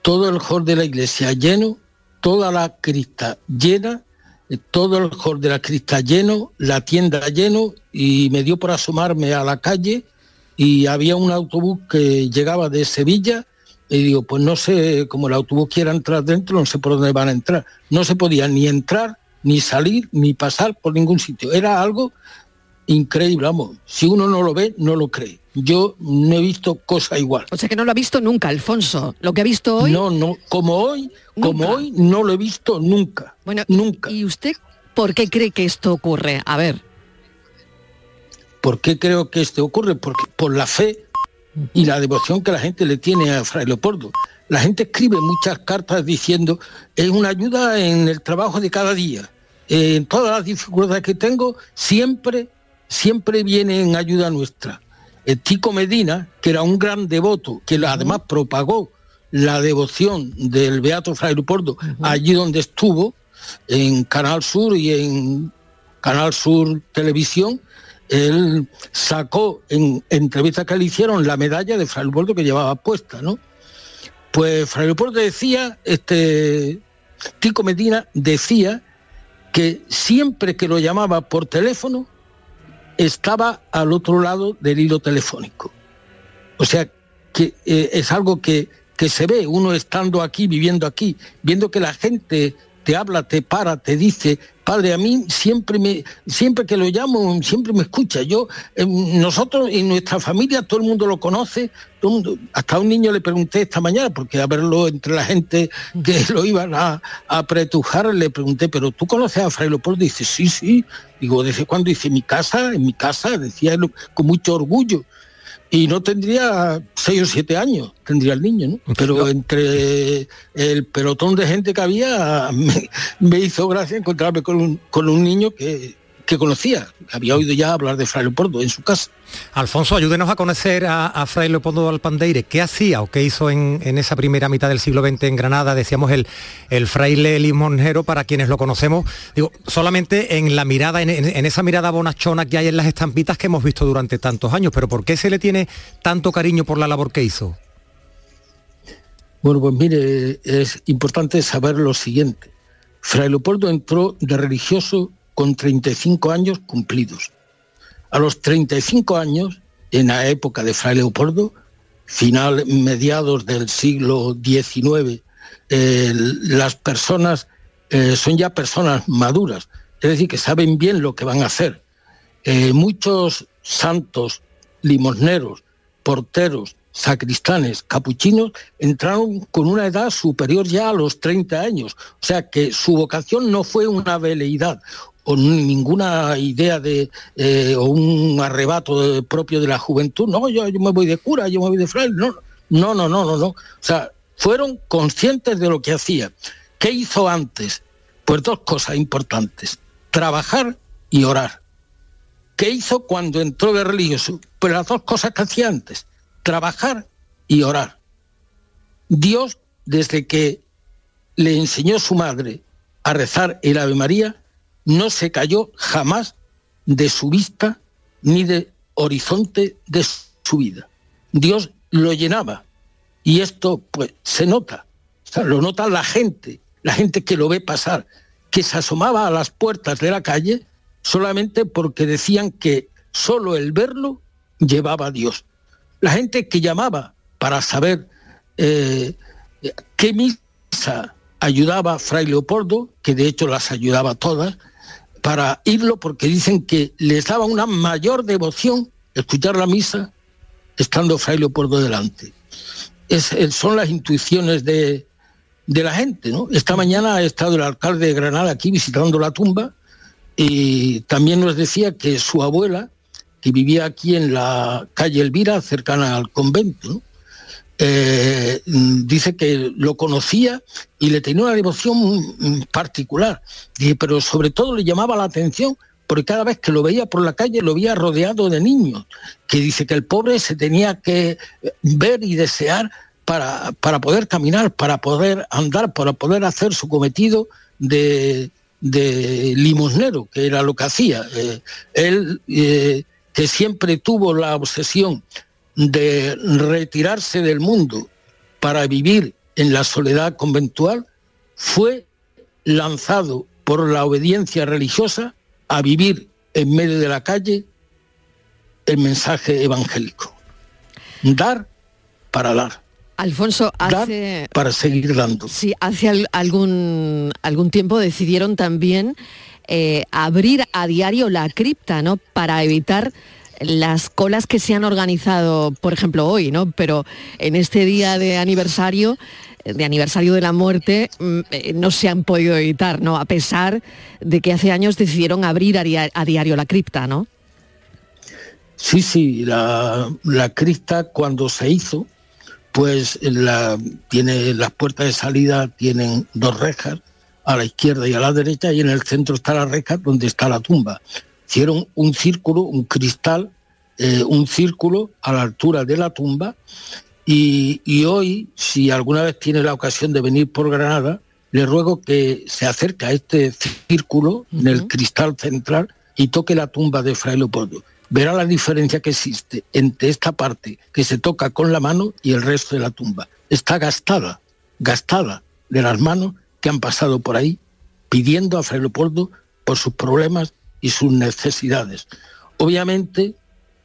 todo el hall de la iglesia lleno, toda la crista llena, todo el hall de la crista lleno, la tienda lleno, y me dio por asomarme a la calle y había un autobús que llegaba de Sevilla y digo, pues no sé, como el autobús quiera entrar dentro, no sé por dónde van a entrar. No se podía ni entrar, ni salir, ni pasar por ningún sitio. Era algo increíble, vamos. Si uno no lo ve, no lo cree. Yo no he visto cosa igual. O sea que no lo ha visto nunca, Alfonso. Lo que ha visto hoy. No, no, como hoy, ¿Nunca? como hoy no lo he visto nunca. Bueno, nunca. ¿Y usted por qué cree que esto ocurre? A ver. ¿Por qué creo que esto ocurre? Porque por la fe y la devoción que la gente le tiene a Fray Leopoldo. La gente escribe muchas cartas diciendo, es una ayuda en el trabajo de cada día. En todas las dificultades que tengo, siempre, siempre viene en ayuda nuestra. El Tico Medina, que era un gran devoto, que además propagó la devoción del Beato Fray Leopoldo allí donde estuvo, en Canal Sur y en Canal Sur Televisión, él sacó en entrevistas que le hicieron la medalla de Fray Leopoldo que llevaba puesta, ¿no? Pues Fray Leopoldo decía, este Tico Medina decía que siempre que lo llamaba por teléfono estaba al otro lado del hilo telefónico. O sea, que eh, es algo que, que se ve, uno estando aquí, viviendo aquí, viendo que la gente te habla, te para, te dice, padre, a mí siempre me, siempre que lo llamo, siempre me escucha. Yo, em, nosotros y nuestra familia, todo el mundo lo conoce, hasta a un niño le pregunté esta mañana, porque a verlo entre la gente que lo iban a, a pretujar, le pregunté, pero tú conoces a Fray Leopoldo, dice, sí, sí. Digo, ¿desde cuándo? Dice, mi casa, en mi casa, decía con mucho orgullo y no tendría seis o siete años, tendría el niño, ¿no? Pero entre el pelotón de gente que había, me, hizo gracia encontrarme con un, con un niño que, que conocía, había oído ya hablar de Fray Leopoldo en su casa. Alfonso, ayúdenos a conocer a, Fray Leopoldo Alpandeire. ¿Qué hacía o qué hizo en, esa primera mitad del siglo XX en Granada? Decíamos el, el fraile limonjero, para quienes lo conocemos, digo, solamente en la mirada, en, esa mirada bonachona que hay en las estampitas que hemos visto durante tantos años, pero ¿por qué se le tiene tanto cariño por la labor que hizo? Bueno, pues mire, es importante saber lo siguiente. Fray Leopoldo entró de religioso con 35 años cumplidos. A los 35 años, en la época de Fray Leopoldo, final, mediados del siglo XIX, eh, las personas eh, son ya personas maduras, es decir, que saben bien lo que van a hacer. Eh, muchos santos, limosneros, porteros, sacristanes, capuchinos, entraron con una edad superior ya a los 30 años. O sea que su vocación no fue una veleidad, o ninguna idea de eh, o un arrebato propio de la juventud. No, yo, yo, me voy de cura, yo me voy de fraile. No, no, no, no, no, no. O sea, fueron conscientes de lo que hacía. ¿Qué hizo antes? Pues dos cosas importantes. Trabajar y orar. ¿Qué hizo cuando entró religioso? Pues las dos cosas que hacía antes. Trabajar y orar. Dios, desde que le enseñó su madre a rezar el Ave María, no se cayó jamás de su vista ni de horizonte de su vida. Dios lo llenaba y esto pues se nota, lo nota la gente, la gente que lo ve pasar, que se asomaba a las puertas de la calle solamente porque decían que solo el verlo llevaba a Dios. La gente que llamaba para saber eh, qué misa ayudaba Fray Leopoldo, que de hecho las ayudaba todas, para irlo porque dicen que les daba una mayor devoción escuchar la misa estando Fray Leopoldo delante. Es, son las intuiciones de, de la gente. Esta mañana ha estado el alcalde de Granada aquí visitando la tumba y también nos decía que su abuela, que vivía aquí en la calle Elvira, cercana al convento. Eh, dice que lo conocía y le tenía una devoción particular, pero sobre todo le llamaba la atención porque cada vez que lo veía por la calle lo veía rodeado de niños, que dice que el pobre se tenía que ver y desear para, para poder caminar, para poder andar, para poder hacer su cometido de, limosnero, que era lo que hacía. Eh, él, eh, que siempre tuvo la obsesión de retirarse del mundo para vivir en la soledad conventual, fue lanzado por la obediencia religiosa a vivir en medio de la calle el mensaje evangélico. Dar para dar. Alfonso, hace... para seguir dando. Sí, hace algún, algún tiempo decidieron también eh, abrir a diario la cripta, ¿no? Para evitar las colas que se han organizado, por ejemplo, hoy, ¿no? Pero en este día de aniversario, de aniversario de la muerte, mm, eh, no se han podido evitar, ¿no? A pesar de que hace años decidieron abrir a, diario la cripta, ¿no? Sí, sí, la, cripta cuando se hizo, pues tiene las puertas de salida tienen dos rejas, a la izquierda y a la derecha, y en el centro está la reja donde está la tumba hicieron un círculo, un cristal, eh, un círculo a la altura de la tumba y, hoy, si alguna vez tiene la ocasión de venir por Granada, le ruego que se acerque a este círculo en el cristal central y toque la tumba de Fray Leopoldo. Verá la diferencia que existe entre esta parte que se toca con la mano y el resto de la tumba. Está gastada, gastada de las manos que han pasado por ahí pidiendo a Fray Leopoldo por sus problemas y sus necesidades. Obviamente,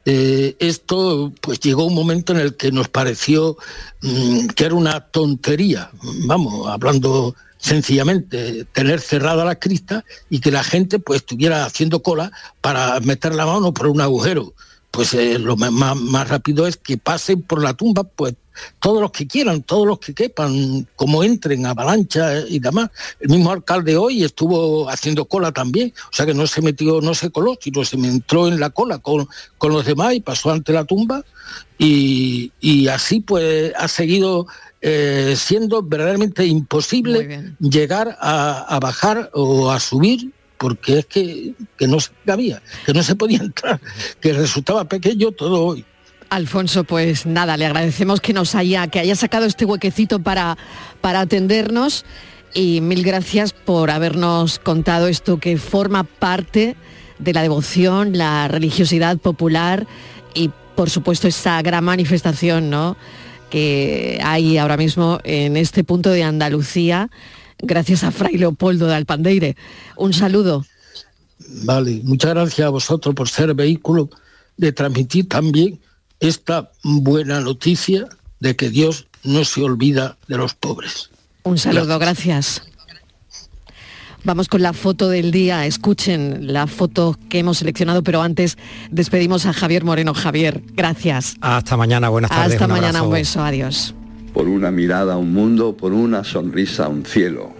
eh, esto pues llegó un momento en el que nos pareció mm, que era una tontería, vamos, hablando sencillamente, tener cerrada la crista y que la gente pues estuviera haciendo cola para meter la mano por un agujero. Pues eh, lo más, más rápido es que pasen por la tumba, pues todos los que quieran, todos los que quepan, como entren, avalancha y demás. El mismo alcalde hoy estuvo haciendo cola también, o sea que no se metió, no se coló, sino se me entró en la cola con, con los demás y pasó ante la tumba y, y así pues ha seguido eh, siendo verdaderamente imposible llegar a, a, bajar o a subir porque es que, que no se cabía, que no se podía entrar, que resultaba pequeño todo hoy. Alfonso, pues nada, le agradecemos que nos haya, que haya sacado este huequecito para, para atendernos y mil gracias por habernos contado esto que forma parte de la devoción, la religiosidad popular y por supuesto esa gran manifestación ¿no? que hay ahora mismo en este punto de Andalucía, gracias a Fray Leopoldo de Alpandeire. Un saludo. Vale, muchas gracias a vosotros por ser vehículo de transmitir también esta buena noticia de que Dios no se olvida de los pobres. Un saludo, gracias. Vamos con la foto del día. Escuchen la foto que hemos seleccionado, pero antes despedimos a Javier Moreno. Javier, gracias. Hasta mañana, buenas tardes. Hasta mañana, un beso, adiós. Por una mirada a un mundo, por una sonrisa a un cielo.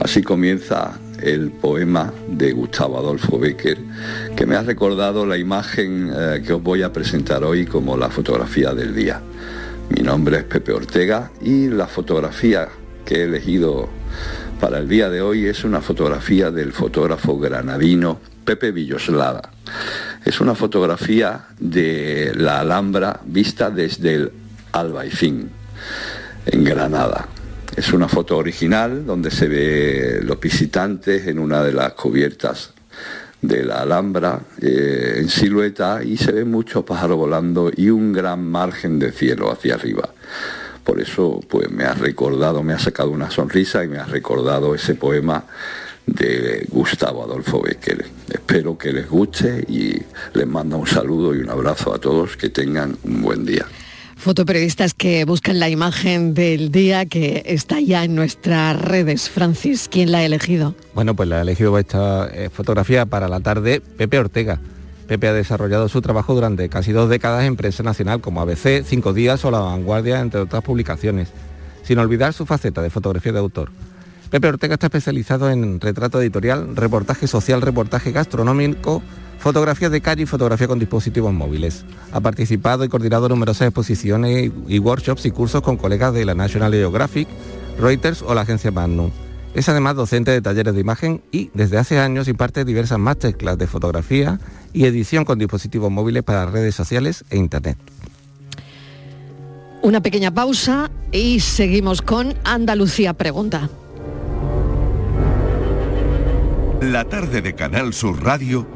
Así comienza el poema de Gustavo Adolfo Becker, que me ha recordado la imagen eh, que os voy a presentar hoy como la fotografía del día. Mi nombre es Pepe Ortega y la fotografía que he elegido para el día de hoy es una fotografía del fotógrafo granadino Pepe Villoslada. Es una fotografía de la Alhambra vista desde el Albaicín, en Granada. Es una foto original donde se ve los visitantes en una de las cubiertas de la Alhambra eh, en silueta y se ven muchos pájaros volando y un gran margen de cielo hacia arriba. Por eso pues me ha recordado, me ha sacado una sonrisa y me ha recordado ese poema de Gustavo Adolfo Becker. Espero que les guste y les mando un saludo y un abrazo a todos, que tengan un buen día. Fotoperiodistas que buscan la imagen del día que está ya en nuestras redes. Francis, ¿quién la ha elegido? Bueno, pues la ha elegido esta eh, fotografía para la tarde Pepe Ortega. Pepe ha desarrollado su trabajo durante casi dos décadas en prensa nacional como ABC, Cinco Días o La Vanguardia, entre otras publicaciones, sin olvidar su faceta de fotografía de autor. Pepe Ortega está especializado en retrato editorial, reportaje social, reportaje gastronómico, fotografía de calle y fotografía con dispositivos móviles. Ha participado y coordinado numerosas exposiciones y workshops y cursos con colegas de la National Geographic, Reuters o la agencia Magnum. Es además docente de talleres de imagen y desde hace años imparte diversas masterclass de fotografía y edición con dispositivos móviles para redes sociales e internet. Una pequeña pausa y seguimos con Andalucía Pregunta. La tarde de Canal Sur Radio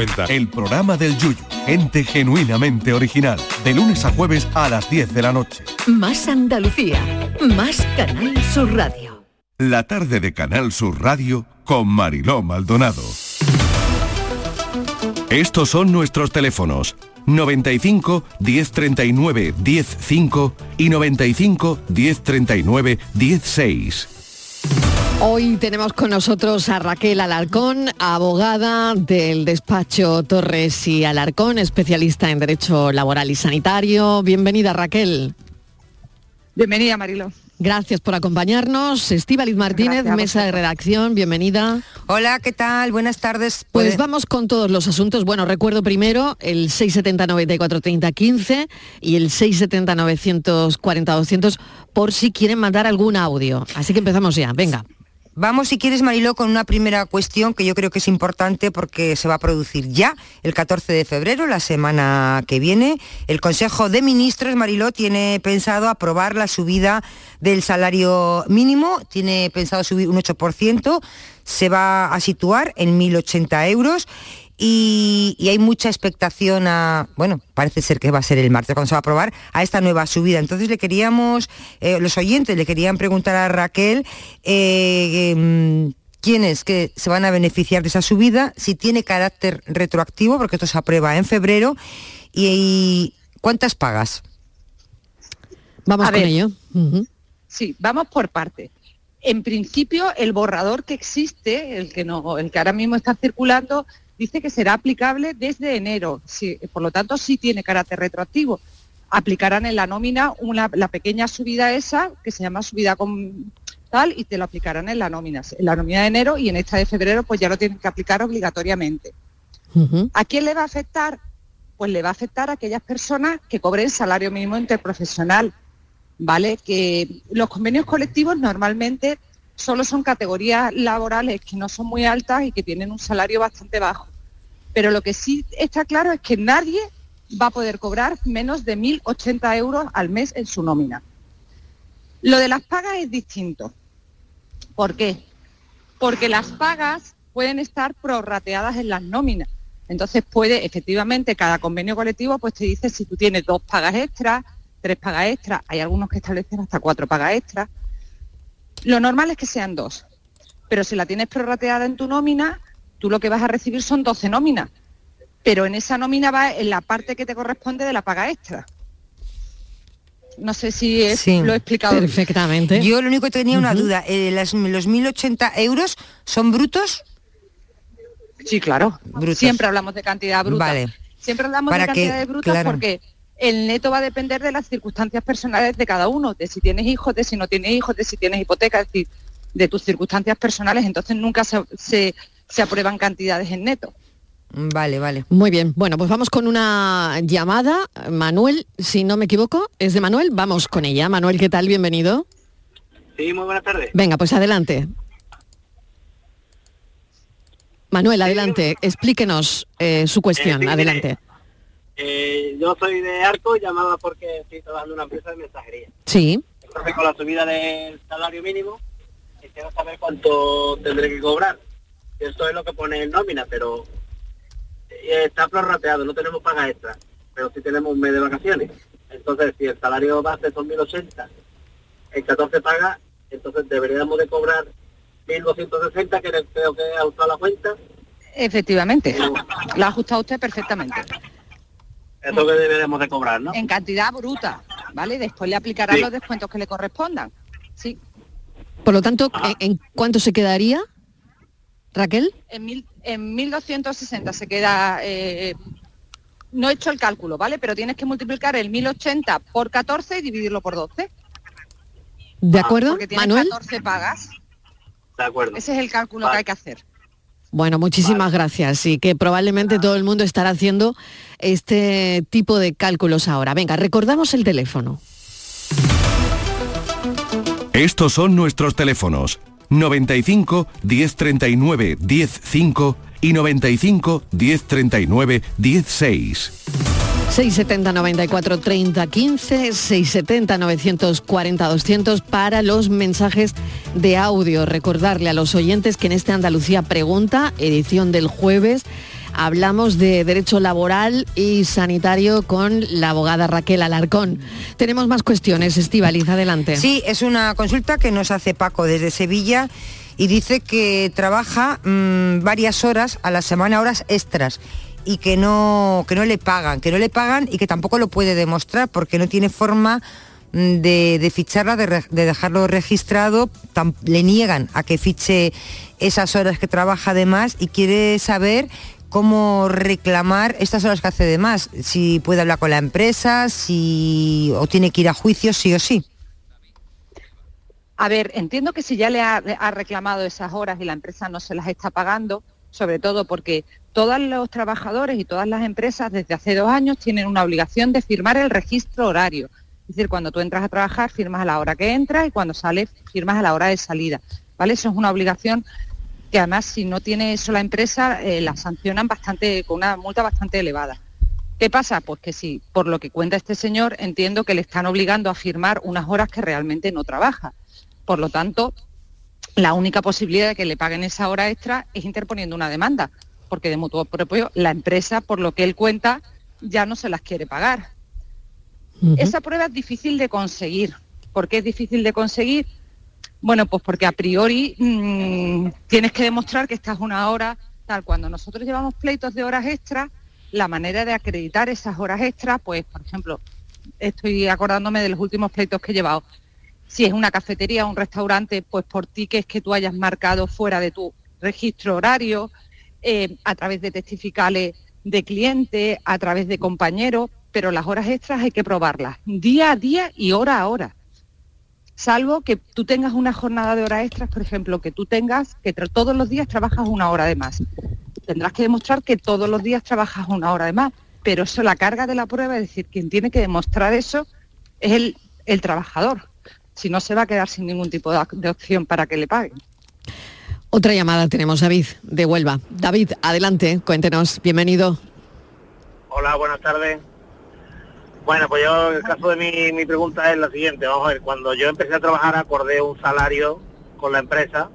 El programa del Yuyu. Gente genuinamente original. De lunes a jueves a las 10 de la noche. Más Andalucía, más Canal Sur Radio. La tarde de Canal Sur Radio con Mariló Maldonado. Estos son nuestros teléfonos. 95 1039 105 y 95 1039 16. Hoy tenemos con nosotros a Raquel Alarcón, abogada del despacho Torres y Alarcón, especialista en Derecho Laboral y Sanitario. Bienvenida Raquel. Bienvenida Marilo. Gracias por acompañarnos. Estíbaliz Martínez, mesa de redacción, bienvenida. Hola, ¿qué tal? Buenas tardes. Pues vamos con todos los asuntos. Bueno, recuerdo primero el 670 94 30 15 y el 670 940 200 por si quieren mandar algún audio. Así que empezamos ya. Venga. Vamos, si quieres, Mariló, con una primera cuestión que yo creo que es importante porque se va a producir ya el 14 de febrero, la semana que viene. El Consejo de Ministros, Mariló, tiene pensado aprobar la subida del salario mínimo, tiene pensado subir un 8%, se va a situar en 1.080 euros y, hay mucha expectación a, bueno, parece ser que va a ser el martes cuando se va a aprobar, a esta nueva subida. Entonces le queríamos, eh, los oyentes le querían preguntar a Raquel eh, em, quiénes que se van a beneficiar de esa subida, si tiene carácter retroactivo, porque esto se aprueba en febrero, y, cuántas pagas. Vamos con ello. Sí, vamos por partes. En principio, el borrador que existe, el que, no, el que ahora mismo está circulando, dice que será aplicable desde enero, por lo tanto sí tiene carácter retroactivo. Aplicarán en la nómina la pequeña subida esa, que se llama subida con tal, y te lo aplicarán en la nómina, en la nómina de enero y en esta de febrero pues ya lo tienen que aplicar obligatoriamente. ¿A quién le va a afectar? Pues le va a afectar a aquellas personas que cobren salario mínimo interprofesional, ¿vale? Que los convenios colectivos normalmente solo son categorías laborales que no son muy altas y que tienen un salario bastante bajo. Pero lo que sí está claro es que nadie va a poder cobrar menos de 1.080 euros al mes en su nómina. Lo de las pagas es distinto. ¿Por qué? Porque las pagas pueden estar prorrateadas en las nóminas. Entonces puede, efectivamente, cada convenio colectivo pues te dice si tú tienes dos pagas extras, tres pagas extras, hay algunos que establecen hasta cuatro pagas extras. Lo normal es que sean dos, pero si la tienes prorrateada en tu nómina, tú lo que vas a recibir son 12 nóminas, pero en esa nómina va en la parte que te corresponde de la paga extra. No sé si lo he explicado perfectamente. Yo lo único que tenía una duda, eh, los 1.080 euros son brutos. Sí, claro. Siempre hablamos de cantidad bruta. Vale. Siempre hablamos de cantidades brutas porque el neto va a depender de las circunstancias personales de cada uno, de si tienes hijos, de si no tienes hijos, de si tienes hipoteca, es decir, de tus circunstancias personales. Entonces nunca se se aprueban cantidades en neto. Vale, vale. Muy bien. Bueno, pues vamos con una llamada. Manuel, si no me equivoco, es de Manuel. Vamos con ella. Manuel, ¿qué tal? Bienvenido. Sí, muy buenas tardes. Venga, pues adelante. Manuel, adelante. Explíquenos eh, su cuestión. adelante. Eh, yo soy de Arco, llamaba porque estoy trabajando en una empresa de mensajería. Sí. Entonces, con la subida del salario mínimo, quiero saber cuánto tendré que cobrar eso es lo que pone en nómina, pero eh, está prorrateado, no tenemos paga extra, pero sí tenemos un mes de vacaciones. Entonces, si el salario base son 1.080, el 14 paga, entonces deberíamos de cobrar 1.260, que creo que he ajustado la cuenta. Efectivamente, lo ha ajustado usted perfectamente. Eso que deberemos de cobrar, ¿no? En cantidad bruta, ¿vale? Después le aplicarán los descuentos que le correspondan. Sí. Por lo tanto, ¿en, en cuánto se quedaría, Raquel? En, mil, en 1260 se queda... eh, no he hecho el cálculo, ¿vale? Pero tienes que multiplicar el 1080 por 14 y dividirlo por 12. ¿De acuerdo, Porque tienes Manuel? 14 pagas. De acuerdo. Ese es el cálculo que hay que hacer. Bueno, muchísimas gracias y que probablemente todo el mundo estará haciendo este tipo de cálculos ahora. Venga, recordamos el teléfono. Estos son nuestros teléfonos 95 1039 105 y 95 1039 16. 670 94 30 15, 670 940 200 para los mensajes de audio. Recordarle a los oyentes que en este Andalucía Pregunta, edición del jueves, hablamos de derecho laboral y sanitario con la abogada Raquel Alarcón. Tenemos más cuestiones, Estivaliz, adelante. Sí, es una consulta que nos hace Paco desde Sevilla y dice que trabaja mm, varias horas a la semana, horas extras y que no, que no le pagan, que no le pagan y que tampoco lo puede demostrar porque no tiene forma mm, de, ficharla, de, dejarlo registrado, le niegan a que fiche esas horas que trabaja de más y quiere saber cómo reclamar estas horas que hace de más, si puede hablar con la empresa, si o tiene que ir a juicio sí o sí. A ver, entiendo que si ya le ha, ha reclamado esas horas y la empresa no se las está pagando, sobre todo porque todos los trabajadores y todas las empresas desde hace dos años tienen una obligación de firmar el registro horario. Es decir, cuando tú entras a trabajar, firmas a la hora que entras y cuando sales, firmas a la hora de salida. ¿Vale? Eso es una obligación que además si no tiene eso la empresa, eh, la sancionan bastante, con una multa bastante elevada. ¿Qué pasa? Pues que si, por lo que cuenta este señor, entiendo que le están obligando a firmar unas horas que realmente no trabaja. Por lo tanto, la única posibilidad de que le paguen esa hora extra es interponiendo una demanda, porque de mutuo propio la empresa, por lo que él cuenta, ya no se las quiere pagar. Esa prueba es difícil de conseguir. ¿Por qué es difícil de conseguir? Bueno, pues porque a priori mm, tienes que demostrar que estás una hora tal. Cuando nosotros llevamos pleitos de horas extras, la manera de acreditar esas horas extras, pues, por ejemplo, estoy acordándome de los últimos pleitos que he llevado. Si es una cafetería un restaurante, pues por tickets que tú hayas marcado fuera de tu registro horario, eh, a través de testificales de cliente, a través de compañeros, pero las horas extras hay que probarlas día a día y hora a hora. Salvo que tú tengas una jornada de horas extras, por ejemplo, que tú tengas que todos los días trabajas una hora de más. Tendrás que demostrar que todos los días trabajas una hora de más, pero eso la carga de la prueba, es decir, quien tiene que demostrar eso es el, el trabajador. Si no, se va a quedar sin ningún tipo de, de opción para que le paguen. Otra llamada tenemos, David, de Huelva. David, adelante, cuéntenos, bienvenido. Hola, buenas tardes. Bueno, pues yo, el caso de mi, mi pregunta es la siguiente. Vamos a ver, cuando yo empecé a trabajar acordé un salario con la empresa,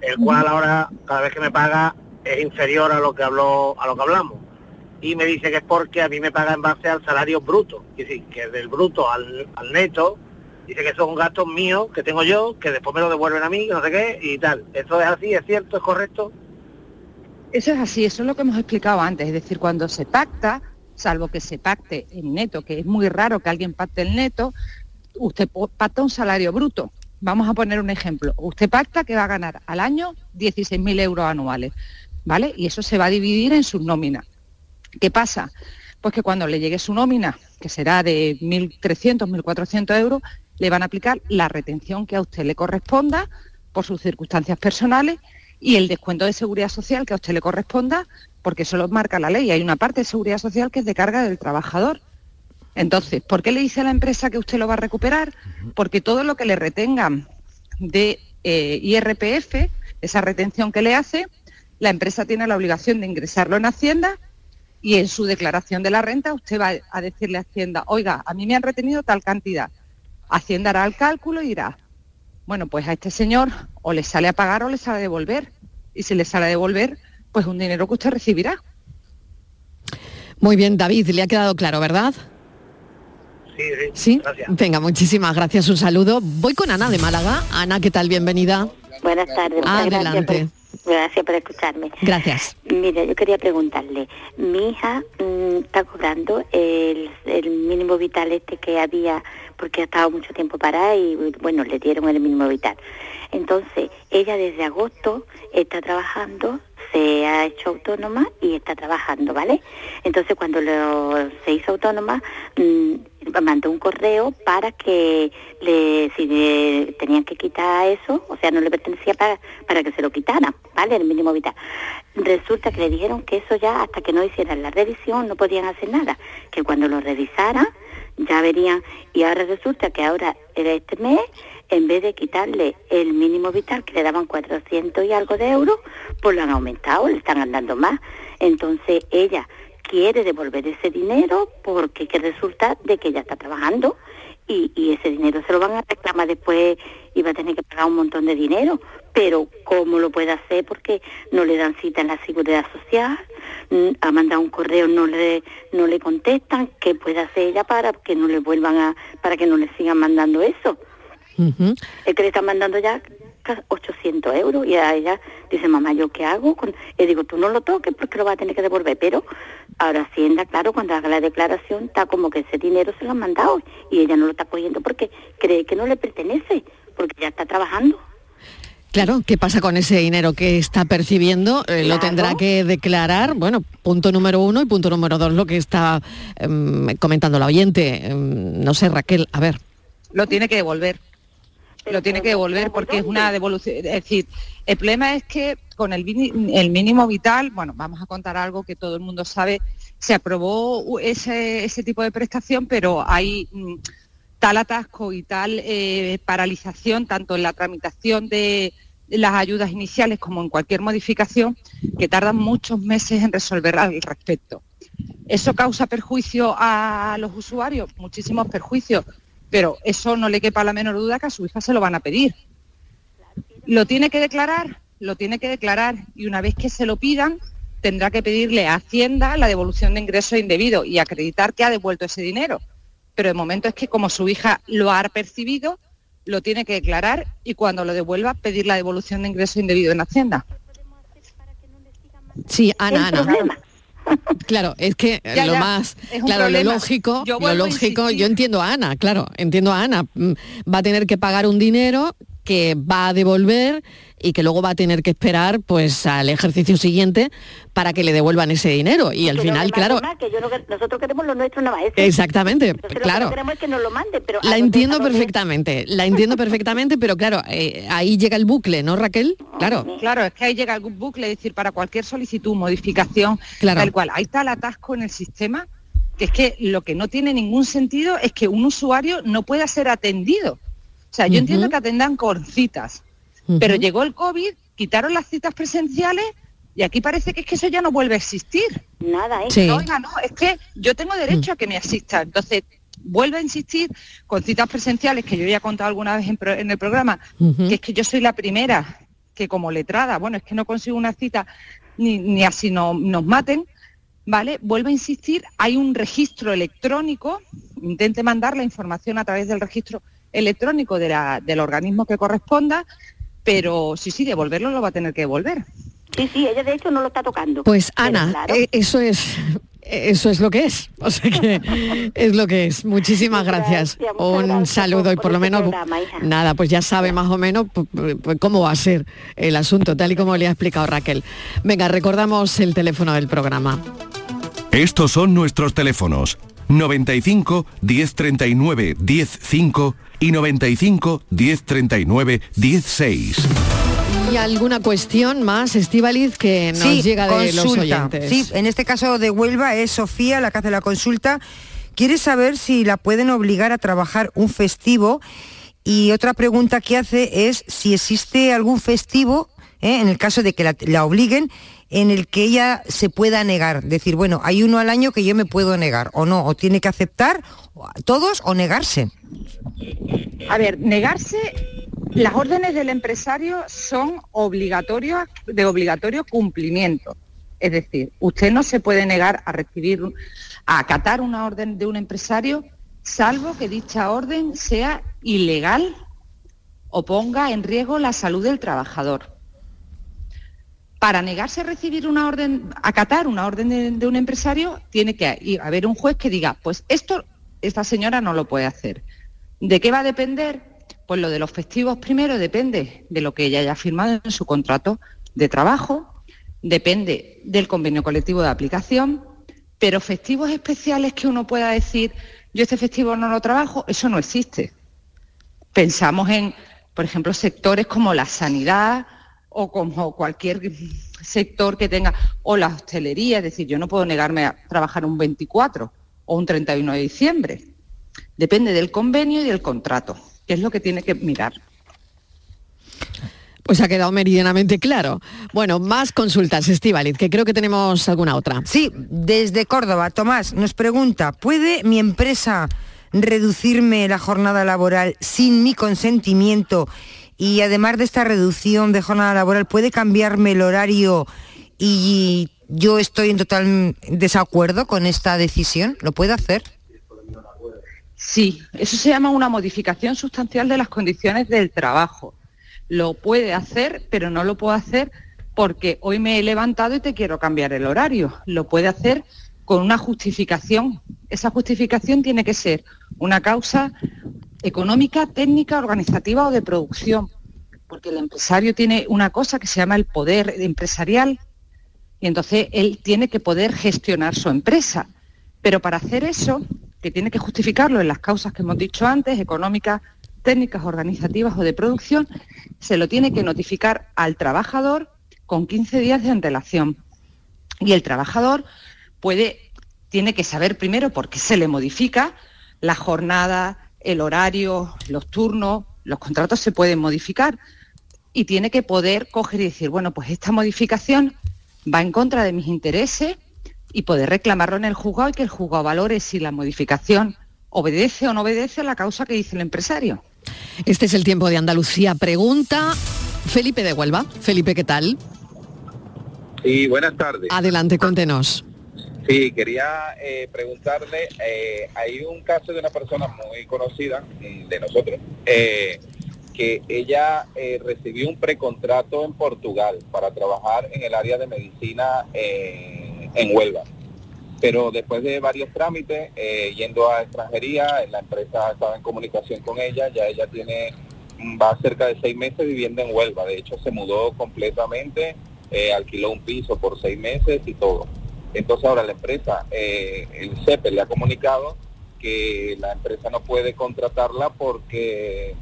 el cual ahora, cada vez que me paga, es inferior a lo que habló, a lo que hablamos. Y me dice que es porque a mí me paga en base al salario bruto. Es decir, que del bruto al, al neto, dice que son gastos míos que tengo yo, que después me lo devuelven a mí, que no sé qué, y tal. ¿Eso es así? ¿Es cierto? ¿Es correcto? Eso es así, eso es lo que hemos explicado antes, es decir, cuando se pacta, salvo que se pacte el neto, que es muy raro que alguien pacte el neto, usted pacta un salario bruto. Vamos a poner un ejemplo. Usted pacta que va a ganar al año 16.000 euros anuales, ¿vale? Y eso se va a dividir en sus nóminas. ¿Qué pasa? Pues que cuando le llegue su nómina, que será de 1.300, 1.400 euros, le van a aplicar la retención que a usted le corresponda por sus circunstancias personales y el descuento de seguridad social que a usted le corresponda, porque eso lo marca la ley. Hay una parte de seguridad social que es de carga del trabajador. Entonces, ¿por qué le dice a la empresa que usted lo va a recuperar? Porque todo lo que le retengan de eh, IRPF, esa retención que le hace, la empresa tiene la obligación de ingresarlo en Hacienda y en su declaración de la renta usted va a decirle a Hacienda, oiga, a mí me han retenido tal cantidad. Hacienda hará el cálculo y dirá, bueno, pues a este señor o le sale a pagar o le sale a devolver. Y si le sale a devolver, pues un dinero que usted recibirá. Muy bien, David, le ha quedado claro, ¿verdad? Sí, sí. Sí. Gracias. Venga, muchísimas gracias, un saludo. Voy con Ana de Málaga. Ana, ¿qué tal? Bienvenida. Buenas tardes. Adelante. Gracias por, gracias por escucharme. Gracias. Mira, yo quería preguntarle, mi hija mm, está cobrando el, el mínimo vital este que había, porque ha estado mucho tiempo parada y bueno, le dieron el mínimo vital. Entonces, ella desde agosto está trabajando, se ha hecho autónoma y está trabajando, ¿vale? Entonces, cuando lo- se hizo autónoma, mm, mandó un correo para que le, si le tenían que quitar eso, o sea, no le pertenecía para, para que se lo quitaran, ¿vale? El mínimo vital. Resulta que le dijeron que eso ya, hasta que no hicieran la revisión, no podían hacer nada, que cuando lo revisaran, ya verían, y ahora resulta que ahora, este mes, en vez de quitarle el mínimo vital, que le daban 400 y algo de euros, pues lo han aumentado, le están dando más. Entonces ella quiere devolver ese dinero porque que resulta de que ella está trabajando y, ese dinero se lo van a reclamar después y va a tener que pagar un montón de dinero. Pero ¿cómo lo puede hacer? Porque no le dan cita en la seguridad social, mm, ha mandado un correo, no le, no le contestan, ¿qué puede hacer ella para que no le vuelvan a, para que no le sigan mandando eso? Es que le están mandando ya ca- 800 euros y a ella dice, mamá, ¿yo qué hago? Con-?" Y digo, tú no lo toques porque lo vas a tener que devolver, pero ahora Hacienda, claro, cuando haga la declaración está como que ese dinero se lo han mandado y ella no lo está cogiendo porque cree que no le pertenece, porque ya está trabajando. Claro, ¿qué pasa con ese dinero que está percibiendo? Eh, Lo tendrá que declarar, bueno, punto número uno y punto número dos, lo que está em, comentando la oyente. Em, no sé, Raquel, a ver. lo tiene que devolver. Lo tiene que devolver porque es una devolución. Es decir, el problema es que con el, mínimo vital, bueno, vamos a contar algo que todo el mundo sabe, se aprobó ese, ese tipo de prestación, pero hay mm, tal atasco y tal eh, paralización, tanto en la tramitación de las ayudas iniciales como en cualquier modificación, que tardan muchos meses en resolver al respecto. ¿Eso causa perjuicio a los usuarios? Muchísimos perjuicios, pero eso no le quepa la menor duda que a su hija se lo van a pedir. ¿Lo tiene que declarar? Lo tiene que declarar y una vez que se lo pidan, tendrá que pedirle a Hacienda la devolución de ingresos indebidos y acreditar que ha devuelto ese dinero. Pero el momento es que como su hija lo ha percibido, lo tiene que declarar y cuando lo devuelva pedir la devolución de ingresos indebidos en Hacienda. Sí, Ana, Ana. problema. Claro, es que Ya, lo ya, más, claro, lo lógico, Yo lo lógico, yo entiendo a Ana, claro, entiendo a Ana, mm, va a tener que pagar un dinero que va a devolver y que luego va a tener que esperar pues al ejercicio siguiente para que le devuelvan ese dinero y al final, claro, manden más, que yo no- nosotros queremos lo nuestro nada más. Exactamente, Entonces, lo que claro. queremos es que nos lo mande, pero la entiendo perfectamente, la entiendo perfectamente, pero claro, eh, ahí llega el bucle, ¿no, Raquel? Claro. Claro, es que ahí llega el bucle, es decir, para cualquier solicitud, modificación, Claro. tal cual. Ahí está el atasco en el sistema, que es que lo que no tiene ningún sentido es que un usuario no pueda ser atendido. O sea, yo entiendo que atendan con citas, pero llegó el COVID, quitaron las citas presenciales y aquí parece que es que eso ya no vuelve a existir. Nada, ¿eh? Sí. No, oiga, no, es que yo tengo derecho a que me asista. Entonces, vuelve a insistir con citas presenciales, que yo ya he contado alguna vez en, pro- en el programa, que es que yo soy la primera que como letrada, bueno, es que no consigo una cita ni, ni así no, nos maten, ¿vale? Vuelve a insistir, hay un registro electrónico, intente mandar la información a través del registro electrónico de la- del organismo que corresponda, pero sí, sí, devolverlo lo va a tener que devolver. Sí, sí, ella de hecho no lo está tocando. Pues Ana, claro. eh, eso es eso es lo que es. O sea que es lo que es. Muchísimas gracias. Un saludo y por lo menos nada, pues ya sabe más o menos cómo va a ser el asunto, tal y como le ha explicado Raquel. Venga, recordamos el teléfono del programa. Estos son nuestros teléfonos. 95 1039 105 y 95 1039 16. ¿Y alguna cuestión más, Estivaliz, que nos Sí, llega de los consulta. oyentes? Sí, en este caso de Huelva es Sofía la que hace la consulta. Quiere saber si la pueden obligar a trabajar un festivo y otra pregunta que hace es si existe algún festivo, ¿eh? en el caso de que la, la obliguen, en el que ella se pueda negar. Decir, bueno, hay uno al año que yo me puedo negar o no, o tiene que aceptar todos o negarse. A ver, negarse, las órdenes del empresario son obligatorias, de obligatorio cumplimiento. Es decir, usted no se puede negar a recibir, a acatar una orden de un empresario, salvo que dicha orden sea ilegal o ponga en riesgo la salud del trabajador. Para negarse a recibir una orden, acatar una orden de, de un empresario, tiene que haber un juez que diga, pues esto esta señora no lo puede hacer. ¿De qué va a depender? Pues lo de los festivos primero depende de lo que ella haya firmado en su contrato de trabajo, depende del convenio colectivo de aplicación, pero festivos especiales que uno pueda decir, yo este festivo no lo trabajo, eso no existe. Pensamos en, por ejemplo, sectores como la sanidad o como cualquier sector que tenga, o la hostelería, es decir, yo no puedo negarme a trabajar un 24 o un 31 de diciembre. Depende del convenio y del contrato, que es lo que tiene que mirar. Pues ha quedado meridianamente claro. Bueno, más consultas, Estivaliz, que creo que tenemos alguna otra. Sí, desde Córdoba, Tomás nos pregunta, ¿puede mi empresa reducirme la jornada laboral sin mi consentimiento? Y además de esta reducción de jornada laboral, ¿puede cambiarme el horario y yo estoy en total desacuerdo con esta decisión. ¿Lo puede hacer? Sí, eso se llama una modificación sustancial de las condiciones del trabajo. Lo puede hacer, pero no lo puede hacer porque hoy me he levantado y te quiero cambiar el horario. Lo puede hacer con una justificación. Esa justificación tiene que ser una causa económica, técnica, organizativa o de producción, porque el empresario tiene una cosa que se llama el poder empresarial y entonces él tiene que poder gestionar su empresa. Pero para hacer eso, que tiene que justificarlo en las causas que hemos dicho antes, económicas, técnicas, organizativas o de producción, se lo tiene que notificar al trabajador con 15 días de antelación. Y el trabajador puede, tiene que saber primero por qué se le modifica la jornada, el horario, los turnos, los contratos se pueden modificar y tiene que poder coger y decir, bueno, pues esta modificación va en contra de mis intereses y poder reclamarlo en el juzgado y que el juzgado valore si la modificación obedece o no obedece a la causa que dice el empresario. Este es el tiempo de Andalucía. Pregunta Felipe de Huelva. Felipe, ¿qué tal? Sí, buenas tardes. Adelante, cuéntenos. Sí, quería eh, preguntarle, eh, hay un caso de una persona muy conocida mm, de nosotros, eh, que ella recibió un precontrato en Portugal para trabajar en el área de medicina en Huelva. Pero después de varios trámites, yendo a extranjería, la empresa estaba en comunicación con ella, ya ella tiene, mm, va cerca de seis meses viviendo en Huelva. De hecho, se mudó completamente, alquiló un piso por seis meses y todo. Entonces ahora la empresa, el CEPE le ha comunicado que la empresa no puede contratarla porque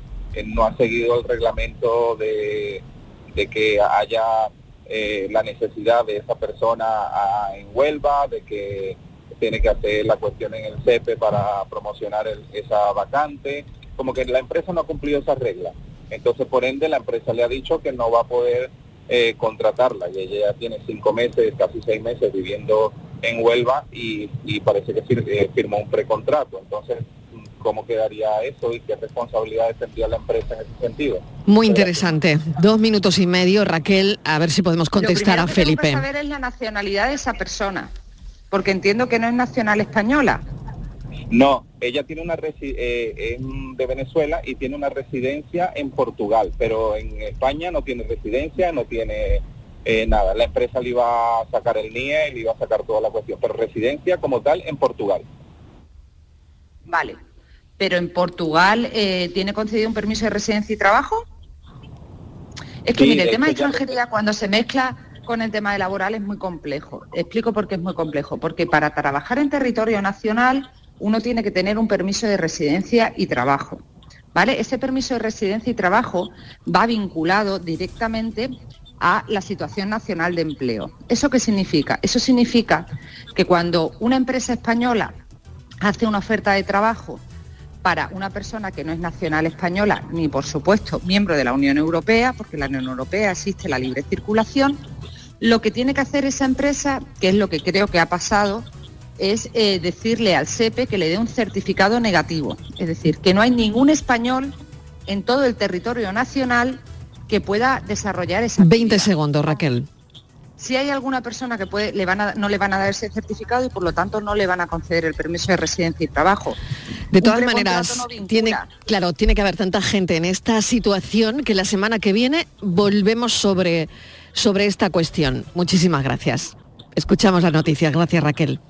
no ha seguido el reglamento de, que haya eh, la necesidad de esa persona en Huelva, de que tiene que hacer la cuestión en el CEPE para promocionar esa vacante, como que la empresa no ha cumplido esa regla. Entonces, por ende, la empresa le ha dicho que no va a poder eh, contratarla y ella ya tiene cinco meses, casi seis meses viviendo en Huelva y, parece que eh, firmó un precontrato. Entonces, cómo quedaría eso y qué responsabilidades tendría la empresa en ese sentido. Muy interesante. Dos minutos y medio, Raquel, a ver si podemos contestar a Felipe. Lo que saber es la nacionalidad de esa persona, porque entiendo que no es nacional española. No, ella tiene una eh, de Venezuela y tiene una residencia en Portugal, pero en España no tiene residencia, no tiene eh, nada. La empresa le iba a sacar el NIE, le iba a sacar toda la cuestión, pero residencia como tal en Portugal. Vale, pero en Portugal eh, tiene concedido un permiso de residencia y trabajo. Es que mire, el tema de extranjería cuando se mezcla con el tema de laboral es muy complejo. Explico por qué es muy complejo. Porque para trabajar en territorio nacional uno tiene que tener un permiso de residencia y trabajo. ¿Vale? Ese permiso de residencia y trabajo va vinculado directamente a la situación nacional de empleo. ¿Eso qué significa? Eso significa que cuando una empresa española hace una oferta de trabajo para una persona que no es nacional española ni, por supuesto, miembro de la Unión Europea, porque en la Unión Europea existe la libre circulación, lo que tiene que hacer esa empresa, que es lo que creo que ha pasado, es eh, decirle al SEPE que le dé un certificado negativo. Es decir, que no hay ningún español en todo el territorio nacional que pueda desarrollar esa. 20 segundos, Raquel si hay alguna persona que puede, le van no le van a dar ese certificado y por lo tanto no le van a conceder el permiso de residencia y trabajo. De todas maneras, tiene, claro, tiene que haber tanta gente en esta situación que la semana que viene volvemos sobre sobre esta cuestión. Muchísimas gracias. Escuchamos las noticias. Gracias Raquel.